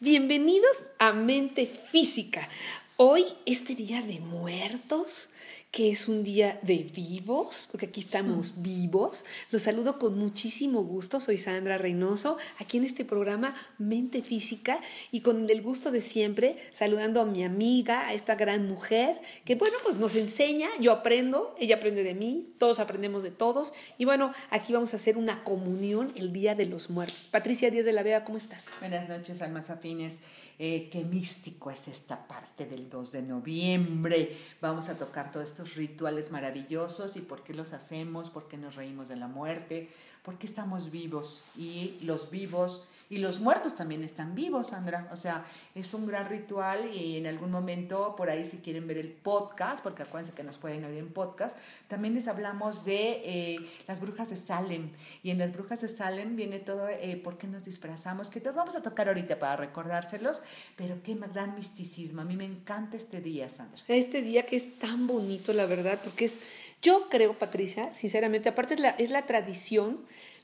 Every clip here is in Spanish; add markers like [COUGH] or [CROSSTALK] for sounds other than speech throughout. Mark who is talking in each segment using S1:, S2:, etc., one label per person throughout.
S1: Bienvenidos a Mente Física. Hoy, este día de muertos, que es un día de vivos, porque aquí estamos vivos. Los saludo con muchísimo gusto. Soy Sandra Reynoso, aquí en este programa Mente Física y con el gusto de siempre, saludando a mi amiga, a esta gran mujer, que bueno, pues nos enseña, yo aprendo, ella aprende de mí, todos aprendemos de todos. Y bueno, aquí vamos a hacer una comunión el Día de los Muertos. Patricia Díaz de la Vega, ¿cómo estás?
S2: Buenas noches, almas afines. Eh, qué místico es esta parte del 2 de noviembre. Vamos a tocar todos estos rituales maravillosos y por qué los hacemos, por qué nos reímos de la muerte, por qué estamos vivos y los vivos y los muertos también están vivos, Sandra. O sea, es un gran ritual y en algún momento, por ahí si quieren ver el podcast, porque acuérdense que nos pueden oír en podcast, también les hablamos de eh, las brujas de Salem. Y en las brujas de Salem viene todo eh, por qué nos disfrazamos, que vamos a tocar ahorita para recordárselos, pero qué gran misticismo. A mí me encanta este día, Sandra.
S1: Este día que es tan bonito, la verdad, porque es, yo creo, Patricia, sinceramente, aparte es la, es la tradición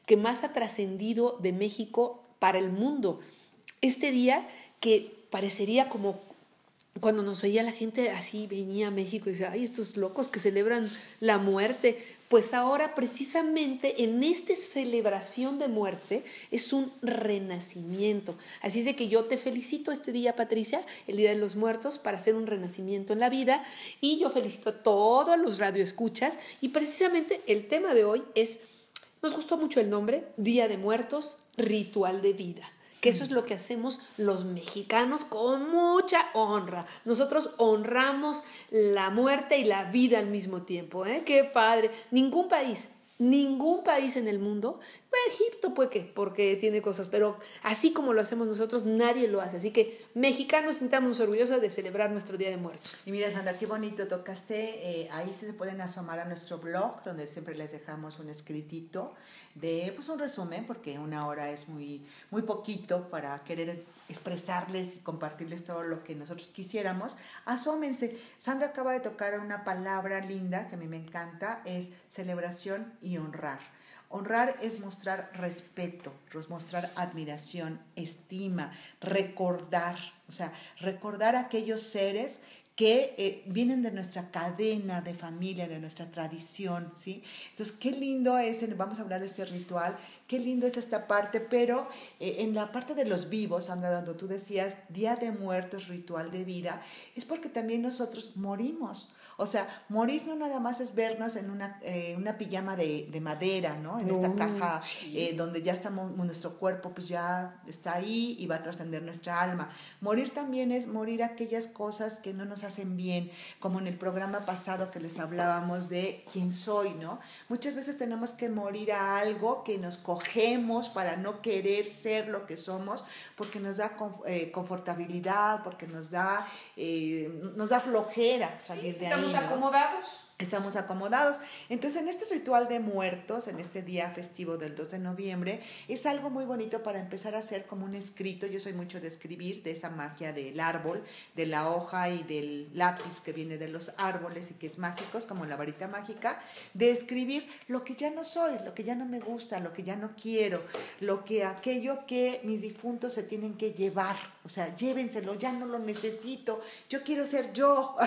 S1: que más ha trascendido de México para el mundo. Este día que parecería como cuando nos veía la gente así, venía a México y decía, ay, estos locos que celebran la muerte. Pues ahora precisamente en esta celebración de muerte es un renacimiento. Así es de que yo te felicito este día, Patricia, el Día de los Muertos, para hacer un renacimiento en la vida. Y yo felicito a todos los radioescuchas. Y precisamente el tema de hoy es, nos gustó mucho el nombre, Día de Muertos, ritual de vida que eso es lo que hacemos los mexicanos con mucha honra. Nosotros honramos la muerte y la vida al mismo tiempo. ¿eh? Qué padre. Ningún país Ningún país en el mundo, Egipto puede que, porque tiene cosas, pero así como lo hacemos nosotros, nadie lo hace. Así que mexicanos sintamos orgullosos de celebrar nuestro Día de Muertos.
S2: Y mira, Sandra, qué bonito tocaste. Eh, ahí se pueden asomar a nuestro blog, donde siempre les dejamos un escritito de pues un resumen, porque una hora es muy, muy poquito para querer expresarles y compartirles todo lo que nosotros quisiéramos. Asómense. Sandra acaba de tocar una palabra linda que a mí me encanta, es celebración y honrar. Honrar es mostrar respeto, es mostrar admiración, estima, recordar, o sea, recordar a aquellos seres que eh, vienen de nuestra cadena de familia, de nuestra tradición, ¿sí? Entonces, qué lindo es, vamos a hablar de este ritual, qué lindo es esta parte, pero eh, en la parte de los vivos, Sandra, donde tú decías, Día de Muertos, ritual de vida, es porque también nosotros morimos. O sea, morir no nada más es vernos en una, eh, una pijama de, de, madera, ¿no? En esta caja eh, donde ya estamos, nuestro cuerpo pues ya está ahí y va a trascender nuestra alma. Morir también es morir aquellas cosas que no nos hacen bien, como en el programa pasado que les hablábamos de quién soy, ¿no? Muchas veces tenemos que morir a algo que nos cogemos para no querer ser lo que somos, porque nos da eh, confortabilidad, porque nos da, nos da flojera salir de ahí
S1: acomodados.
S2: Estamos acomodados. Entonces, en este ritual de muertos, en este día festivo del 2 de noviembre, es algo muy bonito para empezar a hacer como un escrito. Yo soy mucho de escribir, de esa magia del árbol, de la hoja y del lápiz que viene de los árboles y que es mágico, es como la varita mágica, de escribir lo que ya no soy, lo que ya no me gusta, lo que ya no quiero, lo que aquello que mis difuntos se tienen que llevar. O sea, llévenselo, ya no lo necesito, yo quiero ser yo. [LAUGHS]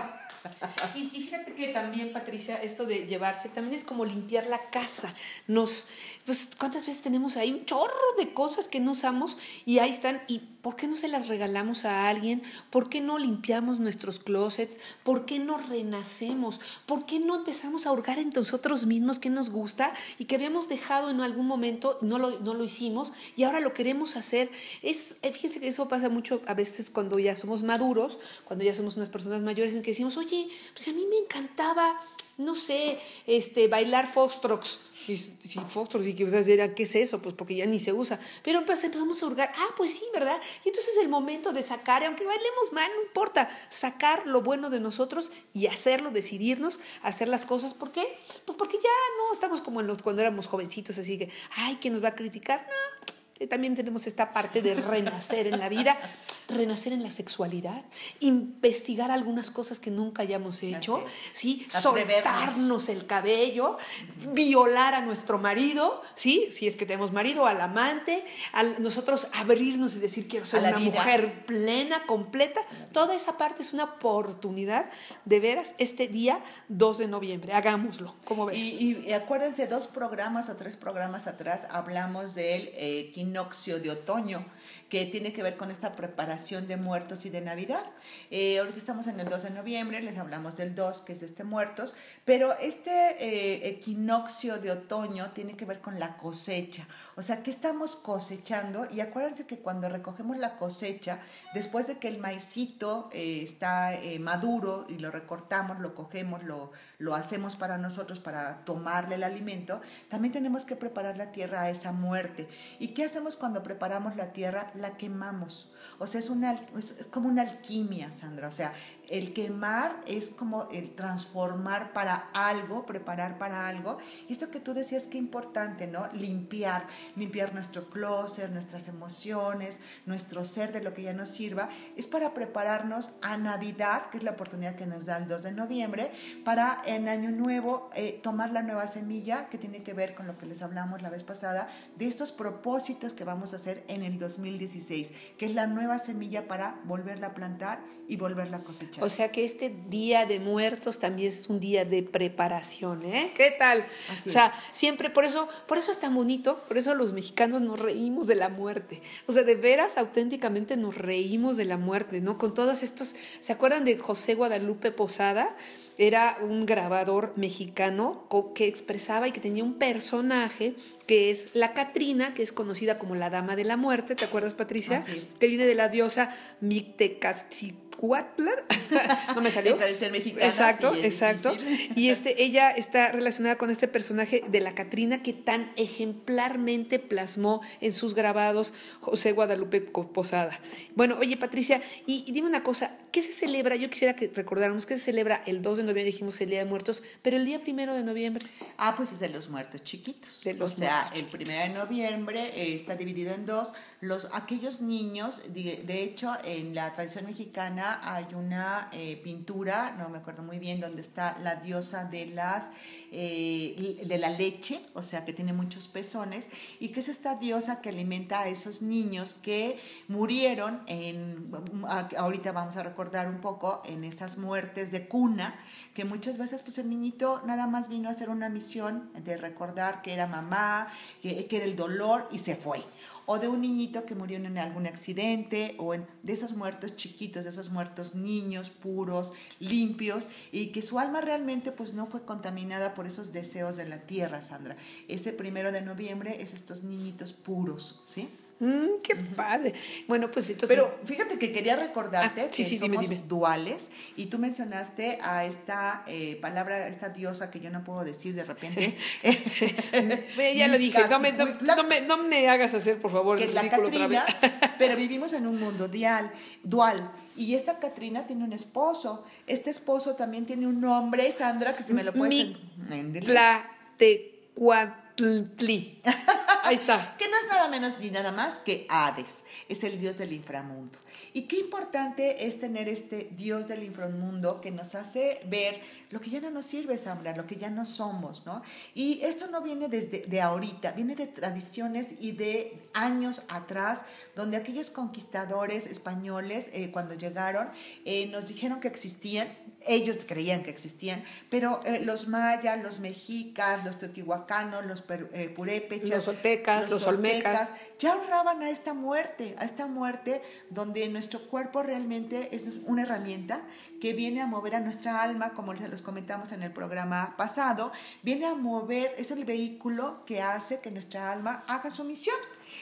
S1: Y, fíjate que también, Patricia, esto de llevarse también es como limpiar la casa. Nos, pues, ¿cuántas veces tenemos ahí un chorro de cosas que no usamos y ahí están? ¿Y por qué no se las regalamos a alguien? ¿Por qué no limpiamos nuestros closets? ¿Por qué no renacemos? ¿Por qué no empezamos a hurgar en nosotros mismos qué nos gusta y que habíamos dejado en algún momento, no lo, no lo hicimos y ahora lo queremos hacer? Es, eh, fíjense que eso pasa mucho a veces cuando ya somos maduros, cuando ya somos unas personas mayores en que decimos, oye, pues a mí me encantaba, no sé, este, bailar foxtrots. Y, sí, foxtrots, y que ustedes dirán, ¿qué es eso? Pues porque ya ni se usa. Pero pues empezamos a hurgar, ah, pues sí, ¿verdad? Y entonces es el momento de sacar, aunque bailemos mal, no importa, sacar lo bueno de nosotros y hacerlo, decidirnos, hacer las cosas. ¿Por qué? Pues porque ya no estamos como en los, cuando éramos jovencitos, así que, ay, ¿quién nos va a criticar? No, también tenemos esta parte de renacer en la vida. Renacer en la sexualidad, investigar algunas cosas que nunca hayamos hecho, ¿sí? soltarnos el cabello, violar a nuestro marido, ¿sí? si es que tenemos marido, al amante, al nosotros abrirnos y decir quiero ser una mujer plena, completa. Toda esa parte es una oportunidad de veras este día 2 de noviembre. Hagámoslo, ¿cómo ves?
S2: Y, y acuérdense, dos programas o tres programas atrás hablamos del eh, equinoccio de otoño que tiene que ver con esta preparación de muertos y de Navidad. Eh, ahorita estamos en el 2 de noviembre, les hablamos del 2, que es este muertos, pero este eh, equinoccio de otoño tiene que ver con la cosecha. O sea, ¿qué estamos cosechando? Y acuérdense que cuando recogemos la cosecha, después de que el maicito eh, está eh, maduro y lo recortamos, lo cogemos, lo, lo hacemos para nosotros, para tomarle el alimento, también tenemos que preparar la tierra a esa muerte. ¿Y qué hacemos cuando preparamos la tierra? La quemamos. O sea, es, una, es como una alquimia, Sandra. O sea, el quemar es como el transformar para algo, preparar para algo. Y esto que tú decías que importante, ¿no? Limpiar, limpiar nuestro closet, nuestras emociones, nuestro ser de lo que ya nos sirva, es para prepararnos a Navidad, que es la oportunidad que nos da el 2 de noviembre, para en Año Nuevo eh, tomar la nueva semilla, que tiene que ver con lo que les hablamos la vez pasada, de estos propósitos que vamos a hacer en el 2016, que es la nueva semilla para volverla a plantar y volverla a cosechar.
S1: O sea que este Día de Muertos también es un día de preparación, ¿eh? ¿Qué tal? o sea, siempre, por eso, por eso es tan bonito, por eso los mexicanos nos reímos de la muerte. O sea, de veras, auténticamente nos reímos de la muerte, ¿no? Con todos estos, ¿se acuerdan de José Guadalupe Posada? Era un grabador mexicano que expresaba y que tenía un personaje que es la Catrina, que es conocida como la Dama de la Muerte, ¿te acuerdas, Patricia? Que viene de la diosa Mictecatzi no me salió.
S2: mexicana.
S1: Exacto, exacto. Y este, ella está relacionada con este personaje de la Catrina que tan ejemplarmente plasmó en sus grabados José Guadalupe Posada. Bueno, oye Patricia, y, dime una cosa, ¿qué se celebra? Yo quisiera que recordáramos que se celebra el 2 de noviembre, dijimos el Día de Muertos, pero el día primero de noviembre.
S2: Ah, pues es de los muertos chiquitos. De los o sea, el primero de noviembre eh, está dividido en dos. Los, aquellos niños, de hecho, en la tradición mexicana, hay una eh, pintura, no me acuerdo muy bien, donde está la diosa de, las, eh, de la leche, o sea, que tiene muchos pezones, y que es esta diosa que alimenta a esos niños que murieron en, ahorita vamos a recordar un poco, en esas muertes de cuna, que muchas veces pues el niñito nada más vino a hacer una misión de recordar que era mamá, que, que era el dolor y se fue o de un niñito que murió en algún accidente, o en, de esos muertos chiquitos, de esos muertos niños puros, limpios, y que su alma realmente pues no fue contaminada por esos deseos de la tierra, Sandra. Ese primero de noviembre es estos niñitos puros, ¿sí?
S1: Mm, qué padre. Bueno, pues entonces.
S2: Pero fíjate que quería recordarte ah, que somos duales y tú mencionaste a esta eh, palabra, esta diosa que yo no puedo decir de repente. [LAUGHS]
S1: ya lo dije, no me, no, me, hagas hacer, por favor,
S2: que la Catrina, [LAUGHS] pero vivimos en un mundo dual, dual. Y esta Catrina tiene un esposo. Este esposo también tiene un nombre, Sandra, que si me lo puedes...
S1: La Tecuatli. [LAUGHS] Ahí está.
S2: que no es nada menos ni nada más que Hades, es el dios del inframundo. Y qué importante es tener este dios del inframundo que nos hace ver lo que ya no nos sirve, Sambra, lo que ya no somos, ¿no? Y esto no viene desde de ahorita, viene de tradiciones y de años atrás, donde aquellos conquistadores españoles, eh, cuando llegaron, eh, nos dijeron que existían, ellos creían que existían, pero eh, los mayas, los mexicas, los teotihuacanos, los purépechas,
S1: los los, olmecas,
S2: ya honraban a esta muerte, a esta muerte donde nuestro cuerpo realmente es una herramienta que viene a mover a nuestra alma, como se los comentamos en el programa pasado, viene a mover, es el vehículo que hace que nuestra alma haga su misión.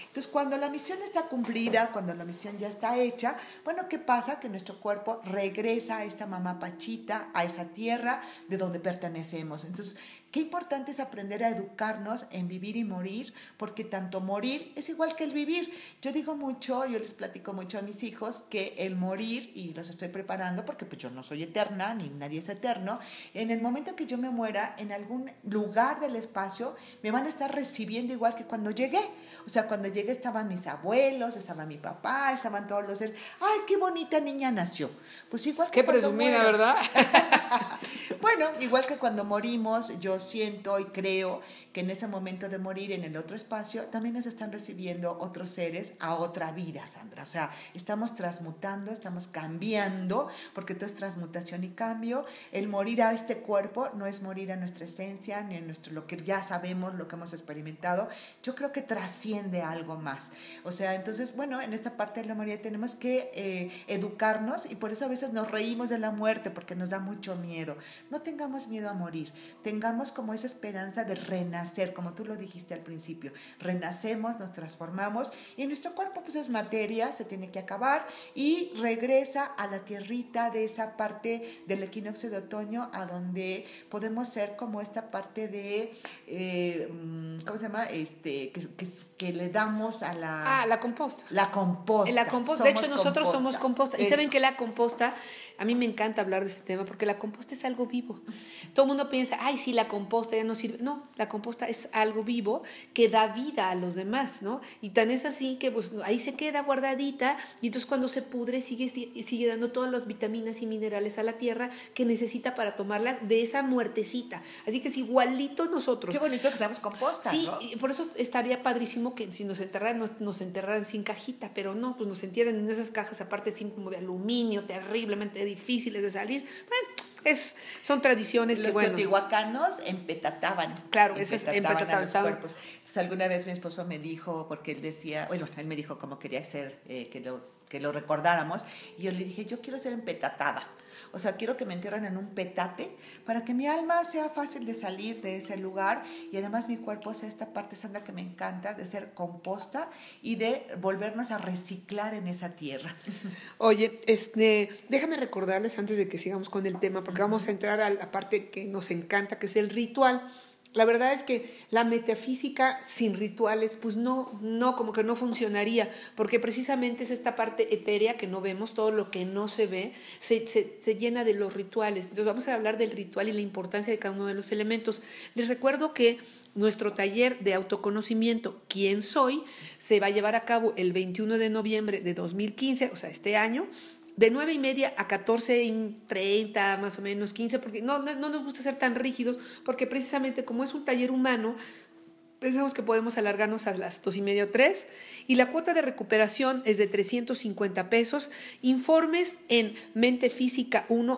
S2: Entonces, cuando la misión está cumplida, cuando la misión ya está hecha, bueno, ¿qué pasa? Que nuestro cuerpo regresa a esta mamá pachita, a esa tierra de donde pertenecemos. Entonces, Qué importante es aprender a educarnos en vivir y morir, porque tanto morir es igual que el vivir. Yo digo mucho, yo les platico mucho a mis hijos que el morir, y los estoy preparando porque pues yo no soy eterna, ni nadie es eterno, en el momento que yo me muera, en algún lugar del espacio, me van a estar recibiendo igual que cuando llegué. O sea, cuando llegué estaban mis abuelos, estaba mi papá, estaban todos los seres. ¡Ay, qué bonita niña nació! Pues igual
S1: que Qué presumida, ¿verdad? [LAUGHS]
S2: bueno, igual que cuando morimos, yo siento y creo que en ese momento de morir en el otro espacio también nos están recibiendo otros seres a otra vida, Sandra. O sea, estamos transmutando, estamos cambiando, porque todo es transmutación y cambio. El morir a este cuerpo no es morir a nuestra esencia, ni a nuestro, lo que ya sabemos, lo que hemos experimentado. Yo creo que trasciende algo más. O sea, entonces, bueno, en esta parte de la morir tenemos que eh, educarnos y por eso a veces nos reímos de la muerte, porque nos da mucho miedo. No tengamos miedo a morir, tengamos como esa esperanza de renacer, como tú lo dijiste al principio. Renacemos, nos transformamos y nuestro cuerpo pues es materia, se tiene que acabar y regresa a la tierrita de esa parte del equinoccio de otoño a donde podemos ser como esta parte de, eh, mm, ¿cómo se llama? Este, que, que, le damos a la...
S1: Ah, la composta.
S2: La composta.
S1: La composta. de hecho, nosotros somos composta. Y saben que la composta a mí me encanta hablar de este tema porque la composta es algo vivo. Todo el mundo piensa, ay, sí, la composta ya no sirve. No, la composta es algo vivo que da vida a los demás, ¿no? Y tan es así que pues, ahí se queda guardadita y entonces cuando se pudre sigue, sigue dando todas las vitaminas y minerales a la tierra que necesita para tomarlas de esa muertecita. Así que es igualito nosotros.
S2: Qué bonito que seamos composta.
S1: Sí, por eso estaría padrísimo que si nos enterraran, nos, enterraran sin cajita, pero no, pues nos entierran en esas cajas aparte, sin como de aluminio, terriblemente difíciles de salir. Bueno, es, son tradiciones
S2: los que,
S1: bueno.
S2: Los teotihuacanos empetataban.
S1: Claro, eso es empetataban.
S2: Los cuerpos. Entonces, alguna vez mi esposo me dijo, porque él decía, bueno, él me dijo cómo quería ser, eh, que, lo, que lo recordáramos, y yo le dije, yo quiero ser empetatada. O sea, quiero que me entierren en un petate para que mi alma sea fácil de salir de ese lugar y además mi cuerpo sea esta parte santa que me encanta de ser composta y de volvernos a reciclar en esa tierra. [LAUGHS]
S1: Oye, este, déjame recordarles antes de que sigamos con el tema, porque vamos a entrar a la parte que nos encanta, que es el ritual. La verdad es que la metafísica sin rituales, pues no, no, como que no funcionaría, porque precisamente es esta parte etérea que no vemos, todo lo que no se ve, se, se, llena de los rituales. Entonces vamos a hablar del ritual y la importancia de cada uno de los elementos. Les recuerdo que nuestro taller de autoconocimiento, ¿Quién soy?, se va a llevar a cabo el 21 de noviembre de 2015, o sea, este año, de 9 y media a 14 y 30, más o menos 15, porque no, no, nos gusta ser tan rígidos, porque precisamente como es un taller humano, pensamos que podemos alargarnos a las 2 y media o 3, y la cuota de recuperación es de 350 pesos. Informes en mentefísica1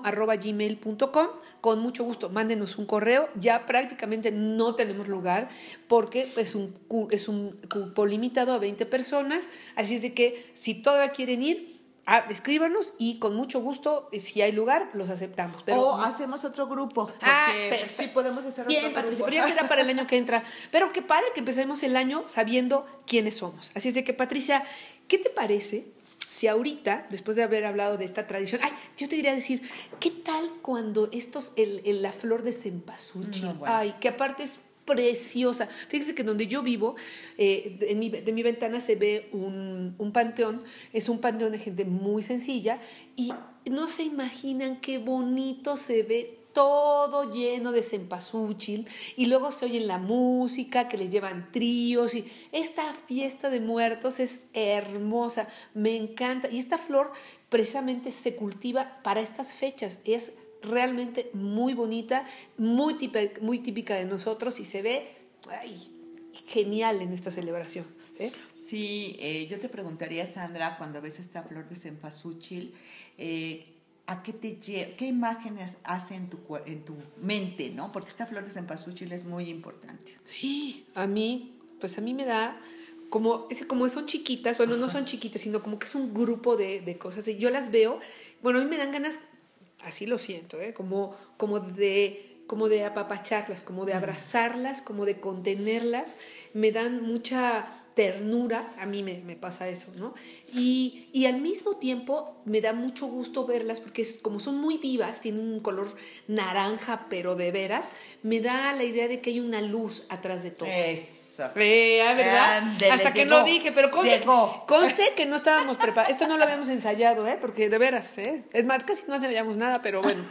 S1: Con mucho gusto, mándenos un correo. Ya prácticamente no tenemos lugar porque es un, es un cupo limitado a 20 personas. Así es de que si todavía quieren ir, Ah, escríbanos y con mucho gusto, eh, si hay lugar, los aceptamos.
S2: Pero, o hacemos otro grupo.
S1: Ah, sí podemos hacer Bien, otro Patricia, pero ya será para el [LAUGHS] año que entra. Pero qué padre que empecemos el año sabiendo quiénes somos. Así es de que, Patricia, ¿qué te parece si ahorita, después de haber hablado de esta tradición, ay, yo te quería decir, ¿qué tal cuando estos, el, la flor de cempasúchil, ay, que aparte es preciosa. Fíjese que donde yo vivo, eh, de mi ventana se ve un, un, panteón, es un panteón de gente muy sencilla y no se imaginan qué bonito se ve todo lleno de cempasúchil y luego se oye la música que les llevan tríos y esta fiesta de muertos es hermosa, me encanta y esta flor precisamente se cultiva para estas fechas, es realmente muy bonita, muy típica, muy típica de nosotros y se ve genial en esta celebración. ¿eh?
S2: Sí, eh, yo te preguntaría, Sandra, cuando ves esta flor de cempasúchil, eh, ¿a qué te qué imágenes hace en tu, en tu mente, no? Porque esta flor de cempasúchil es muy importante.
S1: Sí, a mí, pues a mí me da como, como son chiquitas, bueno, no son chiquitas, sino como que es un grupo de, de cosas. Y yo las veo, bueno, a mí me dan ganas así lo siento, ¿eh? como, como, de, como de apapacharlas, como de abrazarlas, como de contenerlas, me dan mucha ternura, a mí me, me pasa eso, ¿no? Y, y, al mismo tiempo me da mucho gusto verlas porque es, como son muy vivas, tienen un color naranja, pero de veras, me da la idea de que hay una luz atrás de todo.
S2: Es Eso.
S1: Eh, ah, ¿verdad?
S2: Ándele,
S1: Hasta que
S2: llegó.
S1: no dije, pero conste,
S2: Llegó.
S1: conste que no estábamos preparados. Esto no lo habíamos ensayado, ¿eh? Porque de veras, ¿eh? Es más, casi no ensayamos nada, pero bueno.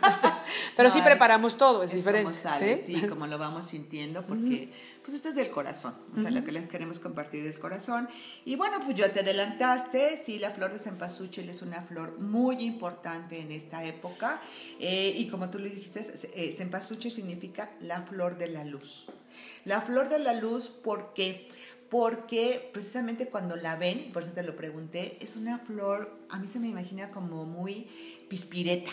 S1: pero
S2: No,
S1: sí
S2: es-
S1: preparamos todo, es,
S2: Es
S1: diferente.
S2: como sale,
S1: ¿sí?
S2: sí, como lo vamos sintiendo, porque pues esto es del corazón, o sea, lo que les queremos compartir del corazón. Y bueno, pues yo te adelantaste, sí, la flor de cempasúchil es una flor muy importante en esta época, eh, y como tú lo dijiste, eh, cempasúchil significa la flor de la luz. La flor de la luz, ¿por qué? Porque precisamente cuando la ven, por eso te lo pregunté, es una flor, a mí se me imagina como muy pispireta.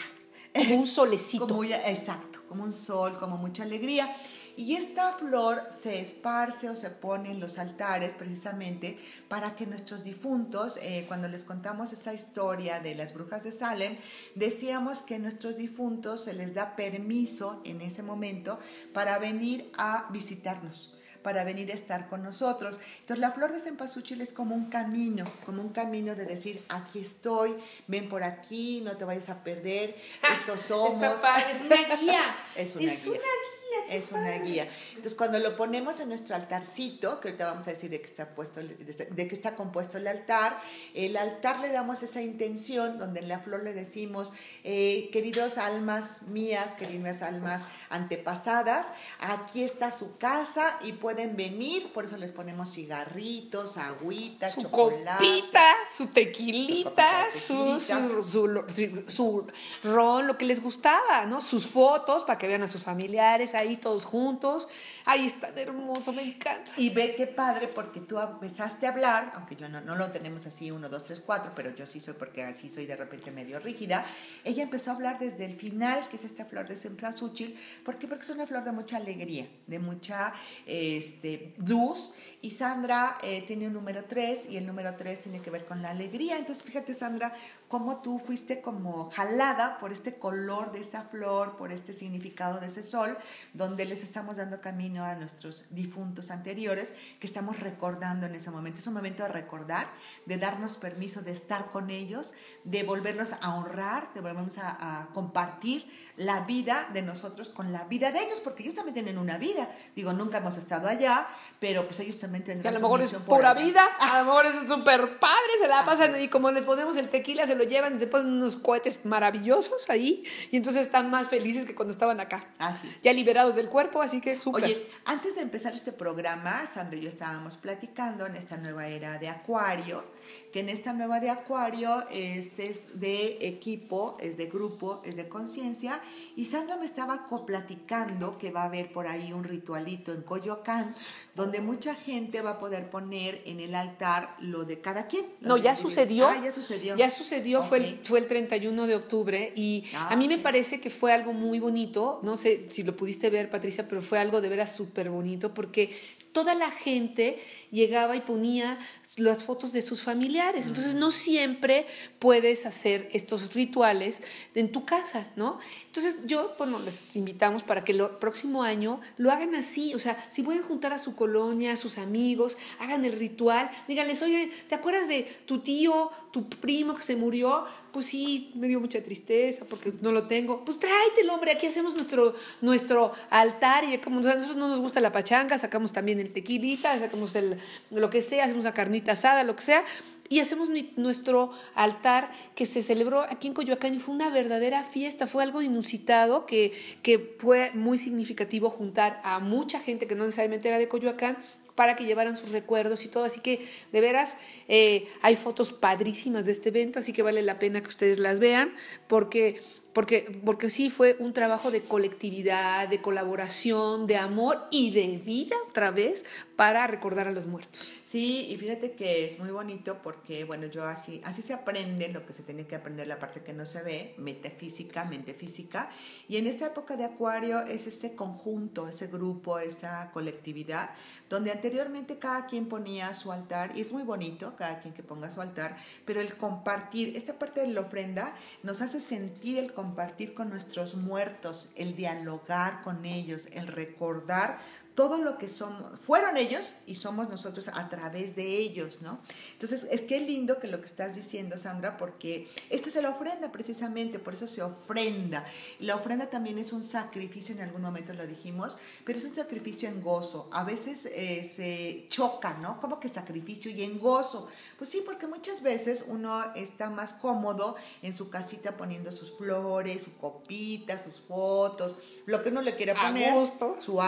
S1: Como un solecito. [LAUGHS]
S2: Como ya- exacto, como un sol, como mucha alegría. Y esta flor se esparce o se pone en los altares precisamente para que nuestros difuntos, eh, cuando les contamos esa historia de las brujas de Salem, decíamos que nuestros difuntos se les da permiso en ese momento para venir a visitarnos para venir a estar con nosotros. Entonces la flor de cempasúchil es como un camino, como un camino de decir, aquí estoy, ven por aquí, no te vayas a perder, estos somos.
S1: Es una guía. [LAUGHS]
S2: Es una
S1: es
S2: guía.
S1: una guía.
S2: Es una guía. Entonces, cuando lo ponemos en nuestro altarcito, que ahorita vamos a decir de qué está, puesto, de qué está compuesto el altar, el altar le damos esa intención donde en la flor le decimos, eh, queridos almas mías, queridas almas antepasadas, aquí está su casa y pueden venir, por eso les ponemos cigarritos, agüita,
S1: Su
S2: chocolate.
S1: copita, su tequilita,
S2: Su
S1: su, su, su, su- su ron, lo que les gustaba, ¿no? Sus fotos para que vean a sus familiares ahí todos juntos. Ahí está hermoso, me encanta.
S2: Y ve qué padre porque tú empezaste a hablar, aunque yo no, no lo tenemos así, uno, dos, tres, cuatro, pero yo sí soy porque así soy de repente medio rígida. Ella empezó a hablar desde el final, que es esta flor de cempasúchil. ¿Por qué? Porque es una flor de mucha alegría, de mucha este, luz. Y Sandra eh, tiene un número tres y el número tres tiene que ver con la alegría. Entonces fíjate Sandra, cómo tú fuiste como jalada por este color de esa flor, por este significado de ese sol, donde les estamos dando camino a nuestros difuntos anteriores que estamos recordando en ese momento. Es un momento de recordar, de darnos permiso de estar con ellos, de volverlos a honrar, de volvernos a, a compartir la vida de nosotros con la vida de ellos, porque ellos también tienen una vida. Digo, nunca hemos estado allá, pero pues ellos también
S1: Que a lo mejor es pura
S2: allá.
S1: vida, a lo mejor es súper padre, se la pasan y como les ponemos el tequila, se lo llevan y se ponen unos cohetes maravillosos ahí y entonces están más felices que cuando estaban acá.
S2: Así es.
S1: Ya liberados del cuerpo, así que súper.
S2: Oye, antes de empezar este programa, Sandra y yo estábamos platicando en esta nueva era de Acuario, que en esta nueva de Acuario este es de equipo, es de grupo, es de conciencia, y Sandra me estaba platicando que va a haber por ahí un ritualito en Coyoacán, donde mucha gente va a poder poner en el altar lo de cada quien.
S1: No, ya sucedió.
S2: Ah, ya sucedió.
S1: Ya sucedió, fue, el, fue el 31 de octubre y
S2: Ah,
S1: a mí me
S2: ok.
S1: parece que fue algo muy bonito, no sé si lo pudiste ver Patricia, pero fue algo de veras súper bonito porque toda la gente llegaba y ponía las fotos de sus familiares, entonces no siempre puedes hacer estos rituales en tu casa, ¿no? Entonces yo, bueno, les invitamos para que el próximo año lo hagan así, o sea, si pueden juntar a su colonia, a sus amigos, hagan el ritual, díganles, oye, ¿te acuerdas de tu tío, tu primo que se murió? Pues sí, me dio mucha tristeza porque no lo tengo. Pues tráetelo, hombre, aquí hacemos nuestro, nuestro altar y como a nosotros no nos gusta la pachanga, sacamos también el tequilita, sacamos el, lo que sea, hacemos la carnita asada, lo que sea. Y hacemos nuestro altar que se celebró aquí en Coyoacán y fue una verdadera fiesta, fue algo inusitado que, que fue muy significativo juntar a mucha gente que no necesariamente era de Coyoacán para que llevaran sus recuerdos y todo. Así que, de veras, eh, hay fotos padrísimas de este evento, así que vale la pena que ustedes las vean, porque, porque, porque sí fue un trabajo de colectividad, de colaboración, de amor y de vida otra vez para recordar a los muertos.
S2: Sí, y fíjate que es muy bonito porque, bueno, yo así, así se aprende lo que se tiene que aprender, la parte que no se ve, metafísica, mente física. Y en esta época de Acuario es ese conjunto, ese grupo, esa colectividad, donde anteriormente cada quien ponía su altar, y es muy bonito cada quien que ponga su altar, pero el compartir, esta parte de la ofrenda nos hace sentir el compartir con nuestros muertos, el dialogar con ellos, el recordar todo lo que somos, fueron ellos y somos nosotros a través de ellos, ¿no? Entonces, es que lindo que lo que estás diciendo, Sandra, porque esto es la ofrenda precisamente, por eso se ofrenda. La ofrenda también es un sacrificio, en algún momento lo dijimos, pero es un sacrificio en gozo. A veces eh, se choca, ¿no? Como que sacrificio y en gozo. Pues sí, porque muchas veces uno está más cómodo en su casita poniendo sus flores, su copita, sus fotos, lo que uno le quiera poner, su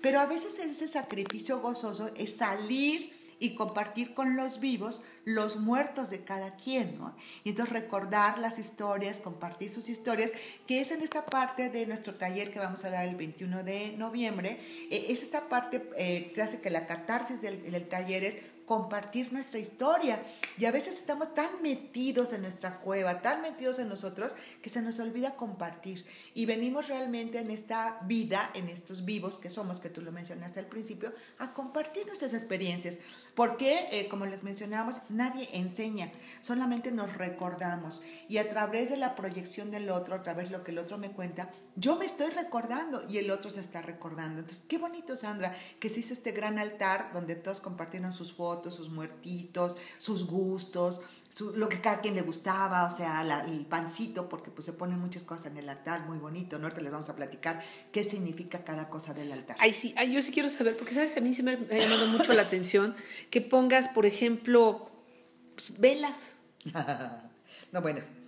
S2: pero a veces ese sacrificio gozoso es salir y compartir con los vivos los muertos de cada quien, ¿no? Y entonces recordar las historias, compartir sus historias, que es en esta parte de nuestro taller que vamos a dar el 21 de noviembre, eh, es esta parte eh, que la catarsis del taller es compartir nuestra historia. Y a veces estamos tan metidos en nuestra cueva, tan metidos en nosotros, que se nos olvida compartir. Y venimos realmente en esta vida, en estos vivos que somos, que tú lo mencionaste al principio, a compartir nuestras experiencias. Porque, eh, como les mencionábamos, nadie enseña, solamente nos recordamos. Y a través de la proyección del otro, a través de lo que el otro me cuenta, yo me estoy recordando y el otro se está recordando. Entonces, qué bonito, Sandra, que se hizo este gran altar donde todos compartieron sus fotos, sus muertitos, sus gustos, lo que cada quien le gustaba, o sea, el pancito, porque pues se ponen muchas cosas en el altar, muy bonito, ¿no? Te les vamos a platicar qué significa cada cosa del altar.
S1: Ay, sí, yo sí quiero saber, porque sabes, a mí se me ha llamado mucho la atención que pongas, por ejemplo, pues, velas. [LAUGHS]
S2: no, bueno.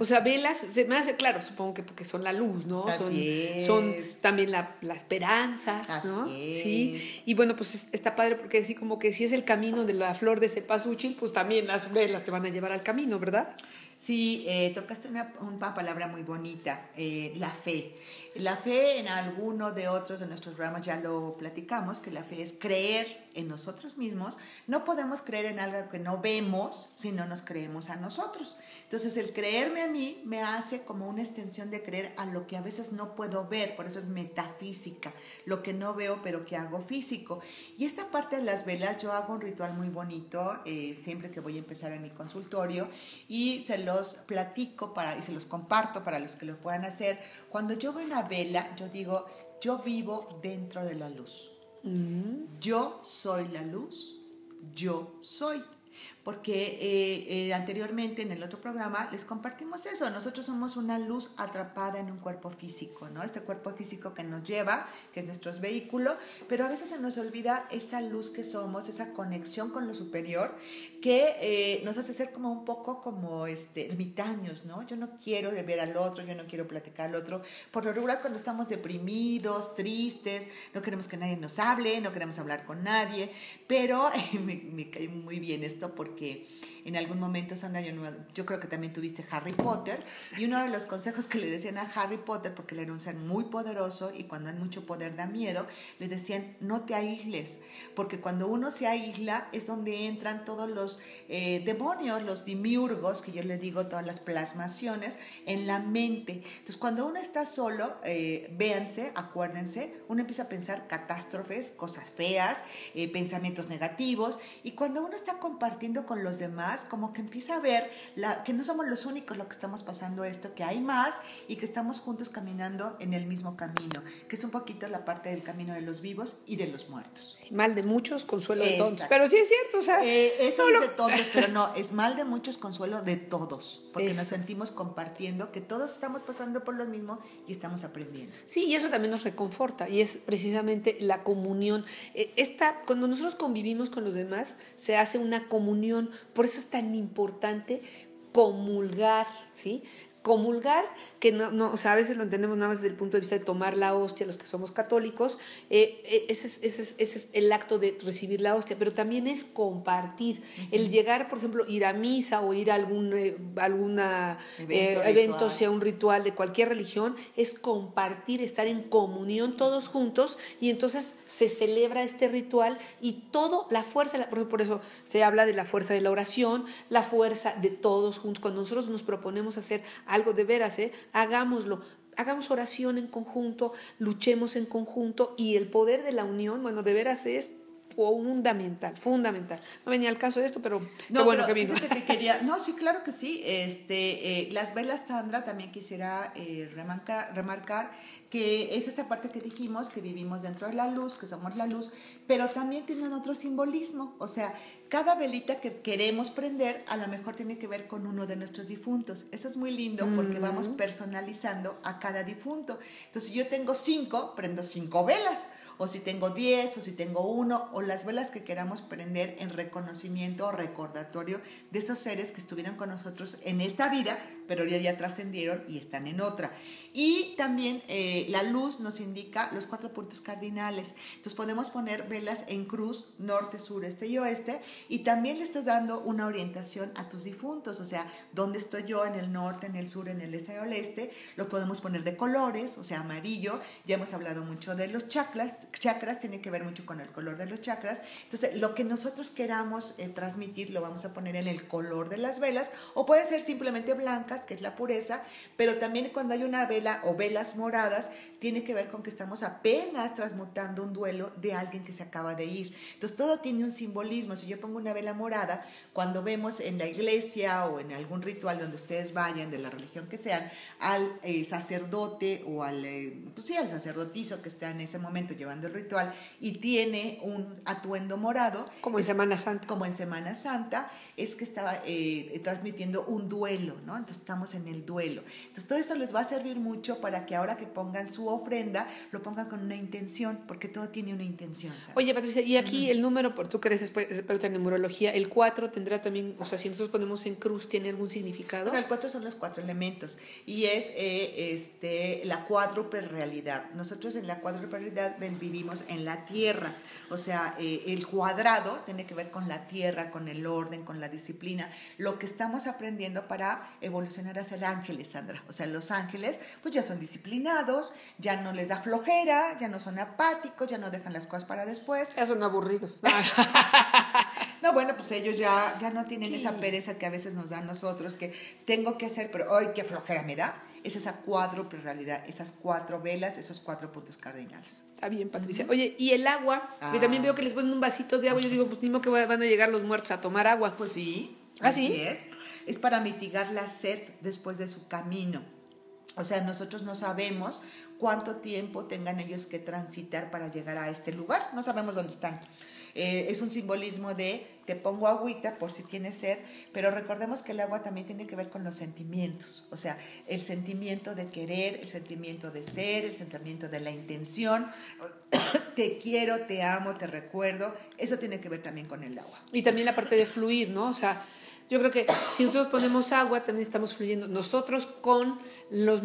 S1: O sea, velas, se me hace claro, supongo que porque son la luz, ¿no? son, son también la, la esperanza, ¿no? Sí. Y bueno, pues está padre porque así como que si es el camino de la flor de cempasúchil, pues también las velas te van a llevar al camino, ¿verdad?
S2: Sí, eh, tocaste una, una, palabra muy bonita, eh, la fe. La fe en alguno de otros de nuestros programas ya lo platicamos, que la fe es creer en nosotros mismos. No podemos creer en algo que no vemos si no nos creemos a nosotros. Entonces el creerme a mí me hace como una extensión de creer a lo que a veces no puedo ver, por eso es metafísica, lo que no veo pero que hago físico. Y esta parte de las velas, yo hago un ritual muy bonito eh, siempre que voy a empezar en mi consultorio y se los platico para, y se los comparto para los que lo puedan hacer. Cuando yo veo una vela, yo digo, yo vivo dentro de la luz. Yo soy la luz, yo soy porque eh, eh, anteriormente en el otro programa les compartimos eso. Nosotros somos una luz atrapada en un cuerpo físico, ¿no? Este cuerpo físico que nos lleva, que es nuestro vehículo, pero a veces se nos olvida esa luz que somos, esa conexión con lo superior, que eh, nos hace ser como un poco como este, ermitaños, ¿no? Yo no quiero ver al otro, yo no quiero platicar al otro. Por lo regular, cuando estamos deprimidos, tristes, no queremos que nadie nos hable, no queremos hablar con nadie, pero [LAUGHS] me, me cae muy bien esto porque porque en algún momento, Sandra, yo, creo que también tuviste Harry Potter, y uno de los consejos que le decían a Harry Potter, porque él era un ser muy poderoso y cuando hay mucho poder da miedo, le decían, no te aísles, porque cuando uno se aísla es donde entran todos los eh, demonios, los dimiurgos, que yo le digo, todas las plasmaciones, en la mente. Entonces, cuando uno está solo, eh, véanse, acuérdense, uno empieza a pensar catástrofes, cosas feas, eh, pensamientos negativos, y cuando uno está compartiendo con los demás, como que empieza a ver la, que no somos los únicos los que estamos pasando esto, que hay más y que estamos juntos caminando en el mismo camino, que es un poquito la parte del camino de los vivos y de los muertos.
S1: Mal de muchos, consuelo de todos. Pero sí es cierto, o sea.
S2: Eh, eso es de todos, pero no, es mal de muchos, consuelo de todos, porque nos sentimos compartiendo que todos estamos pasando por lo mismo y estamos aprendiendo.
S1: Sí, y eso también nos reconforta y es precisamente la comunión. Eh, esta, cuando nosotros convivimos con los demás, se hace una comunión. Por eso tan importante comulgar, ¿sí? Comulgar, que no, no, o sea, a veces lo entendemos nada más desde el punto de vista de tomar la hostia, los que somos católicos, eh, eh, ese, es, ese, es, ese, es, el acto de recibir la hostia, pero también es compartir, el llegar, por ejemplo, ir a misa o ir a algún eh, alguna, evento, evento sea un ritual de cualquier religión, es compartir, estar en comunión todos juntos y entonces se celebra este ritual y todo, la fuerza, por eso se habla de la fuerza de la oración, la fuerza de todos juntos, cuando nosotros nos proponemos hacer algo de veras, ¿eh? hagámoslo. Hagamos oración en conjunto, luchemos en conjunto y el poder de la unión, bueno, de veras es fundamental, fundamental. No venía al caso de esto, pero
S2: no,
S1: bueno
S2: que vino. quería, [LAUGHS] no, sí, claro que sí. Este, eh, las velas Sandra también quisiera eh, remarcar, remarcar que es esta parte que dijimos, que vivimos dentro de la luz, que somos la luz, pero también tienen otro simbolismo. O sea, cada velita que queremos prender a lo mejor tiene que ver con uno de nuestros difuntos. Eso es muy lindo porque vamos personalizando a cada difunto. Entonces, si yo tengo cinco, prendo cinco velas o si tengo 10, o si tengo uno, o las velas que queramos prender en reconocimiento o recordatorio de esos seres que estuvieron con nosotros en esta vida, pero ya, ya trascendieron y están en otra. Y también eh, la luz nos indica los cuatro puntos cardinales. Entonces podemos poner velas en cruz, norte, sur, este y oeste, y también le estás dando una orientación a tus difuntos, o sea, dónde estoy yo, en el norte, en el sur, en el este y el oeste, lo podemos poner de colores, o sea, amarillo, ya hemos hablado mucho de los chakras, chakras tiene que ver mucho con el color de los chakras, entonces lo que nosotros queramos eh, transmitir lo vamos a poner en el color de las velas, o puede ser simplemente blancas, que es la pureza, pero también cuando hay una vela o velas moradas, tiene que ver con que estamos apenas transmutando un duelo de alguien que se acaba de ir. Entonces todo tiene un simbolismo. Si yo pongo una vela morada, cuando vemos en la iglesia o en algún ritual donde ustedes vayan, de la religión que sean, al eh, sacerdote o al, eh, pues sí, al sacerdotisa que está en ese momento llevando el ritual y tiene un atuendo morado.
S1: Como en Semana Santa.
S2: Como en Semana Santa, es que estaba eh, transmitiendo un duelo, ¿no? Entonces estamos en el duelo. Entonces todo esto les va a servir mucho para que ahora que pongan su ofrenda, lo pongan con una intención, porque todo tiene una intención.
S1: Oye, Patricia, y aquí el número, por tú que eres experta en numerología, el 4 tendrá también, o sea, si nosotros ponemos en cruz, ¿tiene algún significado?
S2: Bueno, el 4 son los cuatro elementos y es eh, este, la cuádruple realidad. Nosotros en la cuádruple realidad vivimos en la tierra, o sea, eh, el cuadrado tiene que ver con la tierra, con el orden, con la disciplina, lo que estamos aprendiendo para evolucionar hacia el ángel, Sandra. O sea, los ángeles pues ya son disciplinados, ya no les da flojera, ya no son apáticos, ya no dejan las cosas para después.
S1: Ya son aburridos. [LAUGHS]
S2: no, bueno, pues ellos ya, ya no tienen esa pereza que a veces nos dan nosotros, que tengo que hacer, pero hoy qué flojera me da. Es esa cuádruple realidad, esas cuatro velas, esos cuatro puntos cardinales.
S1: Está bien, Patricia. Oye, y el agua, yo también veo que les ponen un vasito de agua. Yo digo, pues ni modo que van a llegar los muertos a tomar agua.
S2: Pues sí.
S1: ¿Ah, así
S2: es. Es para mitigar la sed después de su camino. O sea, nosotros no sabemos cuánto tiempo tengan ellos que transitar para llegar a este lugar. No sabemos dónde están. Eh, es un simbolismo de te pongo agüita por si tienes sed, pero recordemos que el agua también tiene que ver con los sentimientos, o sea, el sentimiento de querer, el sentimiento de ser, el sentimiento de la intención, [COUGHS] te quiero, te amo, te recuerdo, eso tiene que ver también con el agua.
S1: Y también la parte de fluir, ¿no? O sea, yo creo que si nosotros ponemos agua, también estamos fluyendo nosotros con los,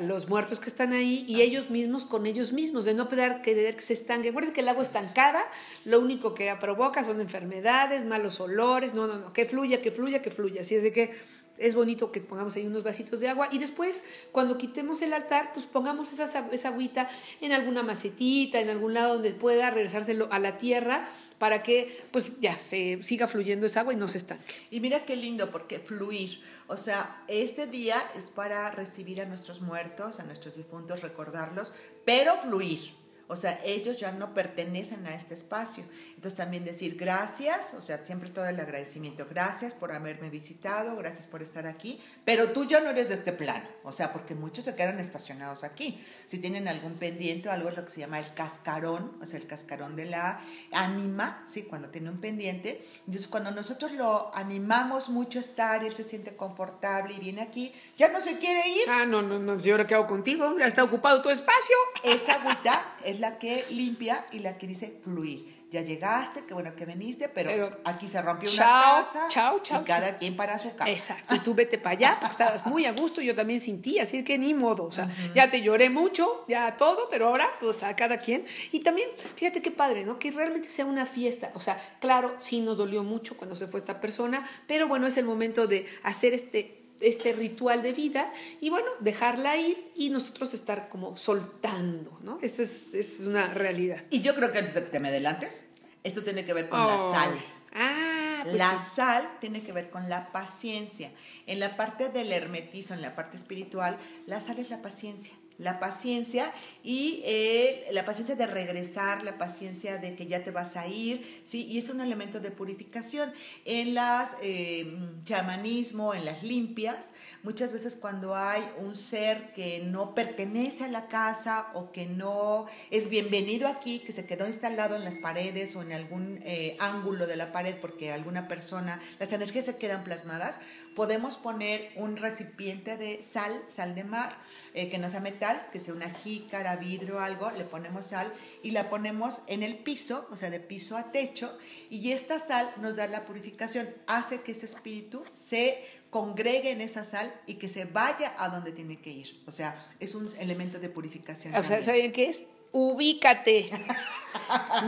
S1: los muertos que están ahí y ellos mismos con ellos mismos, de no poder querer que se estanque. Acuérdense que el agua estancada lo único que provoca son enfermedades, malos olores, no, no, no, que fluya, que fluya, que fluya. Así es de que es bonito que pongamos ahí unos vasitos de agua y después cuando quitemos el altar pues pongamos esa, esa agüita en alguna macetita, en algún lado donde pueda regresárselo a la tierra para que pues ya se siga fluyendo esa agua y no se estanque.
S2: Y mira qué lindo porque fluir, o sea, este día es para recibir a nuestros muertos, a nuestros difuntos, recordarlos, pero fluir. O sea, ellos ya no pertenecen a este espacio. Entonces también decir gracias, o sea, siempre todo el agradecimiento. Gracias por haberme visitado, gracias por estar aquí, pero tú ya no eres de este plano. O sea, porque muchos se quedan estacionados aquí. Si tienen algún pendiente o algo lo que se llama el cascarón, o sea, el cascarón de la ánima, ¿sí? Cuando tiene un pendiente. Entonces, cuando nosotros lo animamos mucho a estar él se siente confortable y viene aquí, ya no se quiere ir.
S1: Ah, no, no, no, yo ahora quedo contigo, ya está ocupado tu espacio.
S2: Esa agüita [LAUGHS] es la que limpia y la que dice fluir. Ya llegaste, qué bueno que viniste, pero, aquí se rompió una taza.
S1: Chao, chao.
S2: Y cada quien para su casa.
S1: Exacto. Y tú vete para allá, porque estabas muy a gusto, yo también sin ti, así que ni modo. O sea, ya te lloré mucho, ya todo, pero ahora, pues a cada quien. Y también, fíjate qué padre, ¿no? Que realmente sea una fiesta. O sea, claro, sí nos dolió mucho cuando se fue esta persona, pero bueno, es el momento de hacer este este ritual de vida y bueno, dejarla ir y nosotros estar como soltando, ¿no? Esta es, es una realidad.
S2: Y yo creo que antes de que te me adelantes, esto tiene que ver con la sal.
S1: Ah, pues
S2: la sal tiene que ver con la paciencia. En la parte del hermetismo, en la parte espiritual, la sal es la paciencia. La paciencia y eh, la paciencia de regresar, la paciencia de que ya te vas a ir, ¿sí? Y es un elemento de purificación. En las eh, chamanismo, en las limpias, muchas veces cuando hay un ser que no pertenece a la casa o que no es bienvenido aquí, que se quedó instalado en las paredes o en algún eh, ángulo de la pared porque alguna persona, las energías se quedan plasmadas, podemos poner un recipiente de sal, sal de mar, eh, que no sea metal, que sea una jícara, vidrio, algo, le ponemos sal y la ponemos en el piso, o sea, de piso a techo, y esta sal nos da la purificación, hace que ese espíritu se congregue en esa sal y que se vaya a donde tiene que ir. O sea, es un elemento de purificación.
S1: O sea, ¿saben qué es? Ubícate.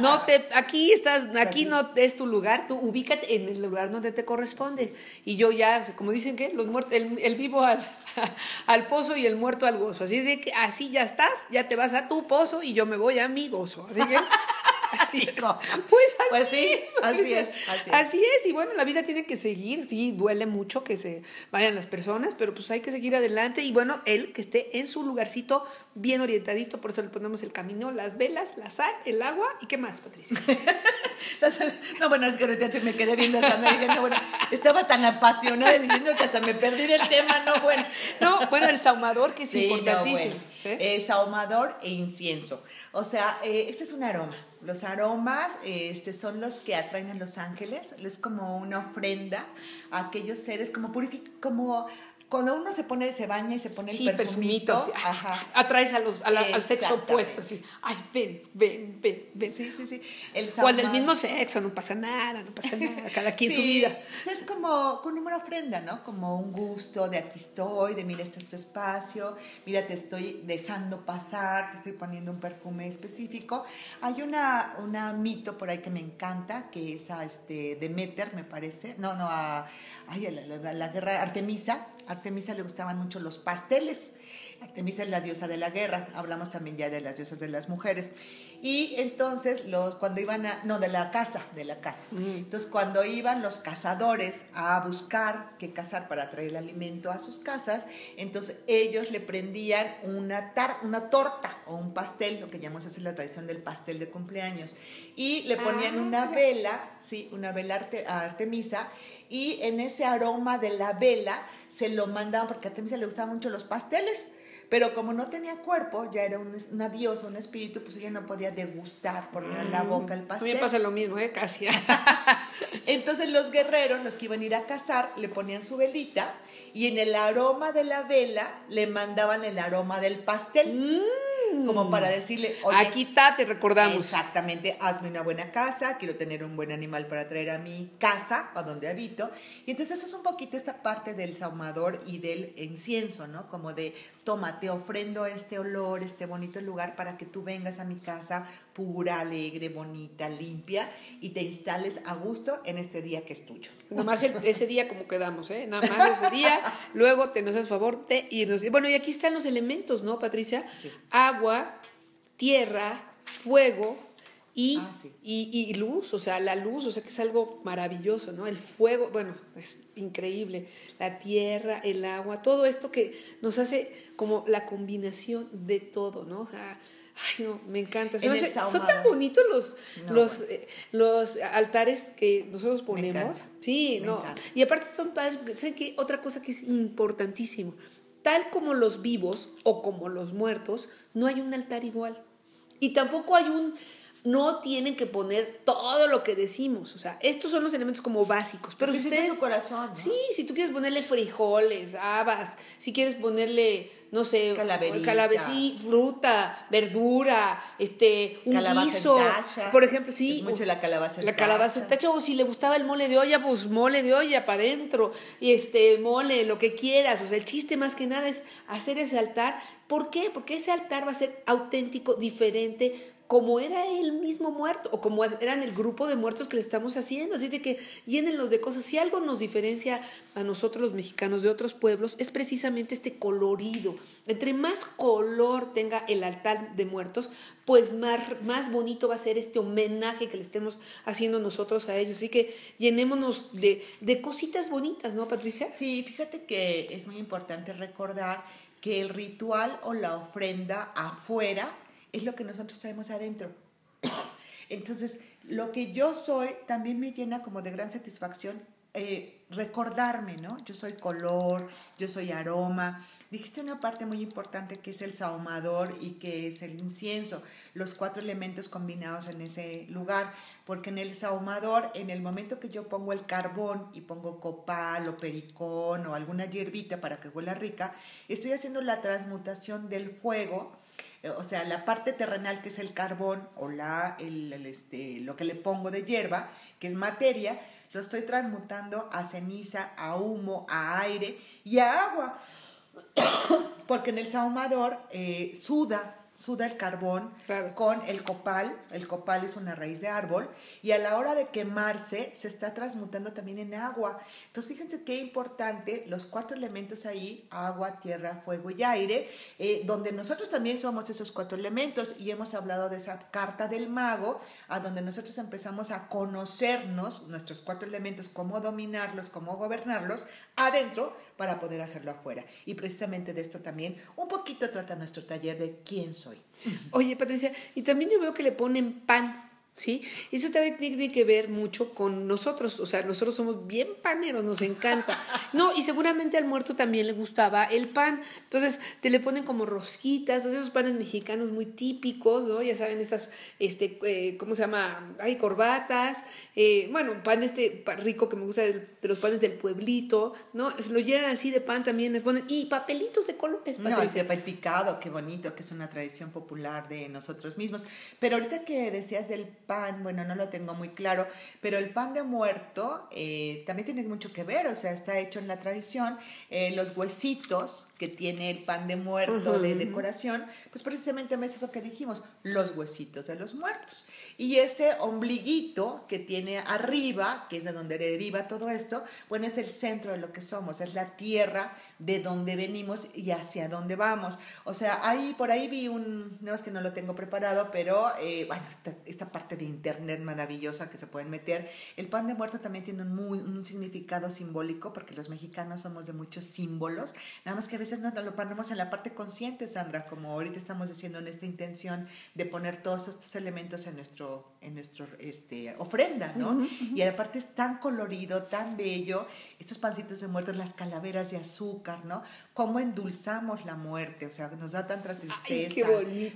S1: No te, aquí estás, aquí no es tu lugar, tú ubícate en el lugar donde te corresponde. Y yo ya, como dicen que los muertos, el, vivo al, [LAUGHS] al, pozo y el muerto al gozo. Así es que así ya estás, ya te vas a tu pozo y yo me voy a mi gozo. Así que [LAUGHS] Así es. Pues, pues así, es, así, es, así, es. Y bueno, la vida tiene que seguir. Sí, duele mucho que se vayan las personas, pero pues hay que seguir adelante. Y bueno, él que esté en su lugarcito bien orientadito, por eso le ponemos el camino, las velas, la sal, el agua y qué más, Patricia. [LAUGHS]
S2: no, bueno, es que ahorita me quedé viendo no, bueno, estaba tan apasionada diciendo que hasta me perdí el tema, no, bueno.
S1: No, bueno, el saumador que es importantísimo.
S2: ¿sí? saumador e incienso. O sea, eh, este es un aroma. Los aromas este, son los que atraen a los ángeles. Es como una ofrenda a aquellos seres, como, como cuando uno se pone, se baña y se pone el perfumito,
S1: ajá. atraes a los, al sexo opuesto, así, ay, ven, ven, ven, ven.
S2: Sí, sí, sí.
S1: El Cuando el mismo sexo, no pasa nada, no pasa nada, cada quien su vida.
S2: Es como con una ofrenda, ¿no? Como un gusto de aquí estoy, de mira, este es tu espacio, mira, te estoy dejando pasar, te estoy poniendo un perfume específico. Hay una, una mito por ahí que me encanta, que es a este, Demeter, me parece, no, no, a, ay, la, la, la guerra Artemisa, Artemisa le gustaban mucho los pasteles. Artemisa es la diosa de la guerra, hablamos también ya de las diosas de las mujeres. Y entonces, los, cuando iban a, no, de la casa, de la casa. Mm. Entonces, cuando iban los cazadores a buscar qué cazar para traer el alimento a sus casas, entonces ellos le prendían una, tar, una torta o un pastel, lo que llamamos así la tradición del pastel de cumpleaños, y le ponían ah, una vela, sí, una vela a Artemisa, y en ese aroma de la vela se lo mandaban, porque a Artemisa le gustaban mucho los pasteles, pero como no tenía cuerpo, ya era una diosa, un espíritu, pues ella no podía degustar, en la mm. boca el pastel.
S1: A mí me pasa lo mismo, ¿eh? Casi. [LAUGHS]
S2: Entonces los guerreros, los que iban a ir a cazar, le ponían su velita y en el aroma de la vela le mandaban el aroma del pastel. Mm como para decirle,
S1: oye, aquí está, te recordamos.
S2: Exactamente, hazme una buena casa, quiero tener un buen animal para traer a mi casa, a donde habito. Y entonces eso es un poquito esta parte del saumador y del incienso, ¿no? Como de, toma, te ofrendo este olor, este bonito lugar para que tú vengas a mi casa pura, alegre, bonita, limpia y te instales a gusto en este día que es tuyo.
S1: Nada más ese día como quedamos, ¿eh? Nada más ese día, luego te nos haces favor de irnos. Bueno, y aquí están los elementos, ¿no, Patricia? Agua, tierra, fuego, y, ah, y, y, luz, o sea, la luz, o sea, que es algo maravilloso, ¿no? El fuego, bueno, es increíble, la tierra, el agua, todo esto que nos hace como la combinación de todo, ¿no? O sea, Ay, no, me encanta. son tan bonitos los, los, eh, los altares que nosotros ponemos. Sí, no. Y aparte son, ¿saben qué? Otra cosa que es importantísimo. Tal como los vivos o como los muertos, no hay un altar igual. Y tampoco hay un no tienen que poner todo lo que decimos. O sea, estos son los elementos como básicos. Pero si ustedes.
S2: Su corazón,
S1: Sí, si tú quieres ponerle frijoles, habas, si quieres ponerle, no sé, calabecí, fruta, verdura, este, un guiso. Por ejemplo, sí.
S2: Es mucho la calabaza
S1: La calabaza tacha. O si le gustaba el mole de olla, pues mole de olla para adentro. Y este, mole, lo que quieras. O sea, el chiste más que nada es hacer ese altar. ¿Por qué? Porque ese altar va a ser auténtico, diferente como era él mismo muerto o como eran el grupo de muertos que le estamos haciendo. Así de que llénenlos de cosas. Si algo nos diferencia a nosotros los mexicanos de otros pueblos es precisamente este colorido. Entre más color tenga el altar de muertos, pues más, más bonito va a ser este homenaje que le estemos haciendo nosotros a ellos. Así que llenémonos de, de cositas bonitas, ¿no, Patricia?
S2: Sí, fíjate que es muy importante recordar que el ritual o la ofrenda afuera es lo que nosotros traemos adentro. Entonces, lo que yo soy también me llena como de gran satisfacción eh, recordarme, ¿no? Yo soy color, yo soy aroma. Dijiste una parte muy importante que es el sahumador y que es el incienso, los cuatro elementos combinados en ese lugar, porque en el sahumador, en el momento que yo pongo el carbón y pongo copal o pericón o alguna hierbita para que huela rica, estoy haciendo la transmutación del fuego o sea, la parte terrenal que es el carbón o la, el, este, lo que le pongo de hierba, que es materia, lo estoy transmutando a ceniza, a humo, a aire y a agua. [COUGHS] Porque en el sahumador eh, suda suda el carbón con el copal. El copal es una raíz de árbol y a la hora de quemarse se está transmutando también en agua. Entonces fíjense qué importante los cuatro elementos ahí, agua, tierra, fuego y aire, eh, donde nosotros también somos esos cuatro elementos y hemos hablado de esa carta del mago, a donde nosotros empezamos a conocernos nuestros cuatro elementos, cómo dominarlos, cómo gobernarlos adentro para poder hacerlo afuera. Y precisamente de esto también un poquito trata nuestro taller de quién soy.
S1: Oye, Patricia, y también yo veo que le ponen pan ¿sí? Eso también tiene que ver mucho con nosotros, o sea, nosotros somos bien paneros, nos encanta. No, y seguramente al muerto también le gustaba el pan, entonces te le ponen como rosquitas, esos panes mexicanos muy típicos, ¿no? Ya saben, estas, este, eh, ¿cómo se llama? Hay corbatas, eh, bueno, pan este rico que me gusta de, los panes del pueblito, ¿no? Lo llenan así de pan también, les ponen, y papelitos de colores.
S2: No, el picado, qué bonito, que es una tradición popular de nosotros mismos. Pero ahorita que decías del pan, bueno, no lo tengo muy claro, pero el pan de muerto eh, también tiene mucho que ver, o sea, está hecho en la tradición, eh, los huesitos que tiene el pan de muerto de decoración, pues precisamente es eso que dijimos, los huesitos de los muertos. Y ese ombliguito que tiene arriba, que es de donde deriva todo esto, bueno, es el centro de lo que somos, es la tierra de donde venimos y hacia dónde vamos. O sea, ahí por ahí vi un, no es que no lo tengo preparado, pero eh, bueno, esta, parte de internet maravillosa que se pueden meter. El pan de muerto también tiene un, muy, un significado simbólico porque los mexicanos somos de muchos símbolos, nada más que a veces no lo ponemos en la parte consciente, Sandra, como ahorita estamos diciendo en esta intención de poner todos estos elementos en nuestro, en nuestro este, ofrenda, ¿no? Y aparte es tan colorido, tan bello, estos pancitos de muertos, las calaveras de azúcar, ¿no? Cómo endulzamos la muerte, o sea, nos da tanta tristeza,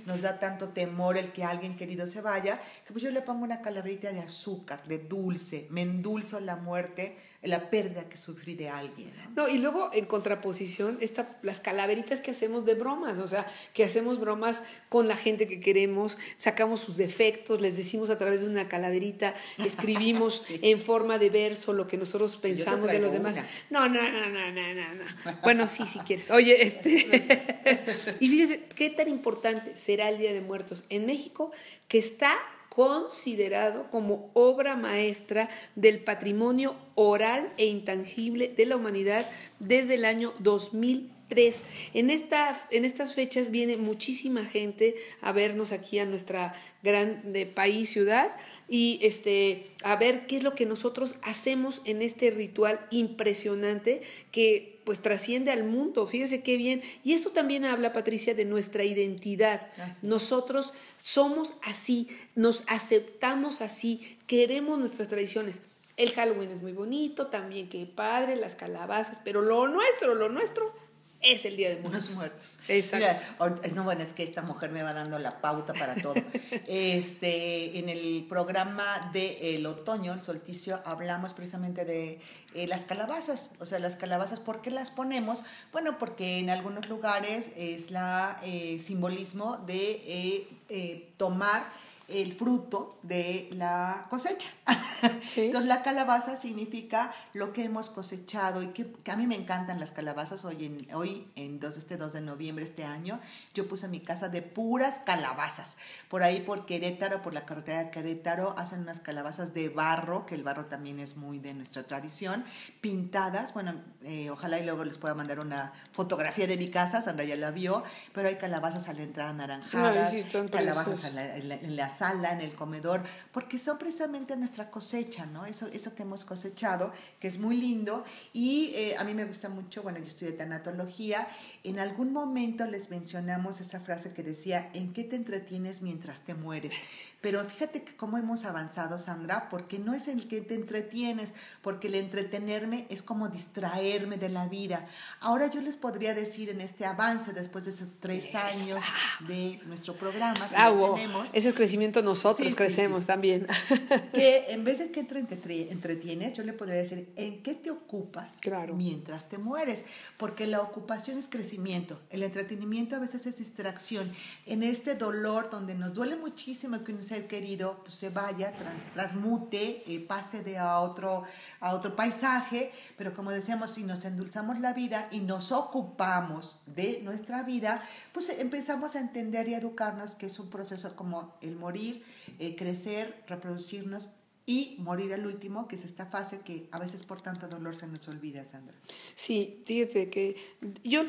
S2: nos da tanto temor el que alguien querido se vaya, que pues yo le pongo una calaverita de azúcar, de dulce, me endulzo la muerte la pérdida que sufrí de alguien.
S1: ¿no? y luego en contraposición, esta, las calaveritas que hacemos de bromas, o sea, que hacemos bromas con la gente que queremos, sacamos sus defectos, les decimos a través de una calaverita, escribimos [LAUGHS] en forma de verso lo que nosotros pensamos de los demás. No, no, no, no, no, no. Bueno, sí, si quieres. Oye, este. [LAUGHS] [LAUGHS] y fíjese qué tan importante será el Día de Muertos en México, que está considerado como obra maestra del patrimonio oral e intangible de la humanidad desde el año 2003. En, esta, en estas fechas viene muchísima gente a vernos aquí a nuestra gran país, ciudad, y este, a ver qué es lo que nosotros hacemos en este ritual impresionante que pues trasciende al mundo. Fíjese qué bien. Y eso también habla, Patricia, de nuestra identidad. Nosotros somos así, nos aceptamos así, queremos nuestras tradiciones. El Halloween es muy bonito, también qué padre, las calabazas, pero lo nuestro, lo nuestro es el Día de Muertos.
S2: muertos. Exacto. no, bueno, es que esta mujer me va dando la pauta para todo. [LAUGHS] este, en el programa del otoño, el solsticio, hablamos precisamente de eh, las calabazas. O sea, las calabazas, ¿por qué las ponemos? Bueno, porque en algunos lugares es la eh, simbolismo de eh, tomar el fruto de la cosecha. [LAUGHS] Entonces la calabaza significa lo que hemos cosechado y que, a mí me encantan las calabazas. Hoy, en, hoy en dos, este 2 de noviembre este año, yo puse mi casa de puras calabazas. Por ahí por Querétaro, por la carretera de Querétaro, hacen unas calabazas de barro, que el barro también es muy de nuestra tradición, pintadas. Bueno, eh, ojalá y luego les pueda mandar una fotografía de mi casa, Sandra ya la vio, pero hay calabazas a la entrada anaranjadas, calabazas en la sala, en el comedor, porque son precisamente nuestra cosecha, ¿no? Eso, eso que hemos cosechado, que es muy lindo. Y eh, a mí me gusta mucho, bueno, yo estudié tanatología, en algún momento les mencionamos esa frase que decía, ¿en qué te entretienes mientras te mueres? Pero fíjate que cómo hemos avanzado, Sandra, porque no es el que te entretienes, porque el entretenerme es como distraerme de la vida. Ahora yo les podría decir en este avance, después de esos tres años de nuestro programa que
S1: tenemos. Ese crecimiento nosotros crecemos también. [LAUGHS]
S2: Que en vez de que te entretienes, yo le podría decir, ¿en qué te ocupas mientras te mueres? Porque la ocupación es crecimiento, el entretenimiento a veces es distracción. En este dolor donde nos duele muchísimo que un ser querido pues, se vaya, transmute, eh, pase de a otro, a otro paisaje, pero como decíamos, si nos endulzamos la vida y nos ocupamos de nuestra vida, pues empezamos a entender y educarnos que es un proceso como el morir, eh, crecer, reproducirnos y morir al último, que es esta fase que a veces por tanto dolor se nos olvida, Sandra.
S1: Sí, fíjate que yo,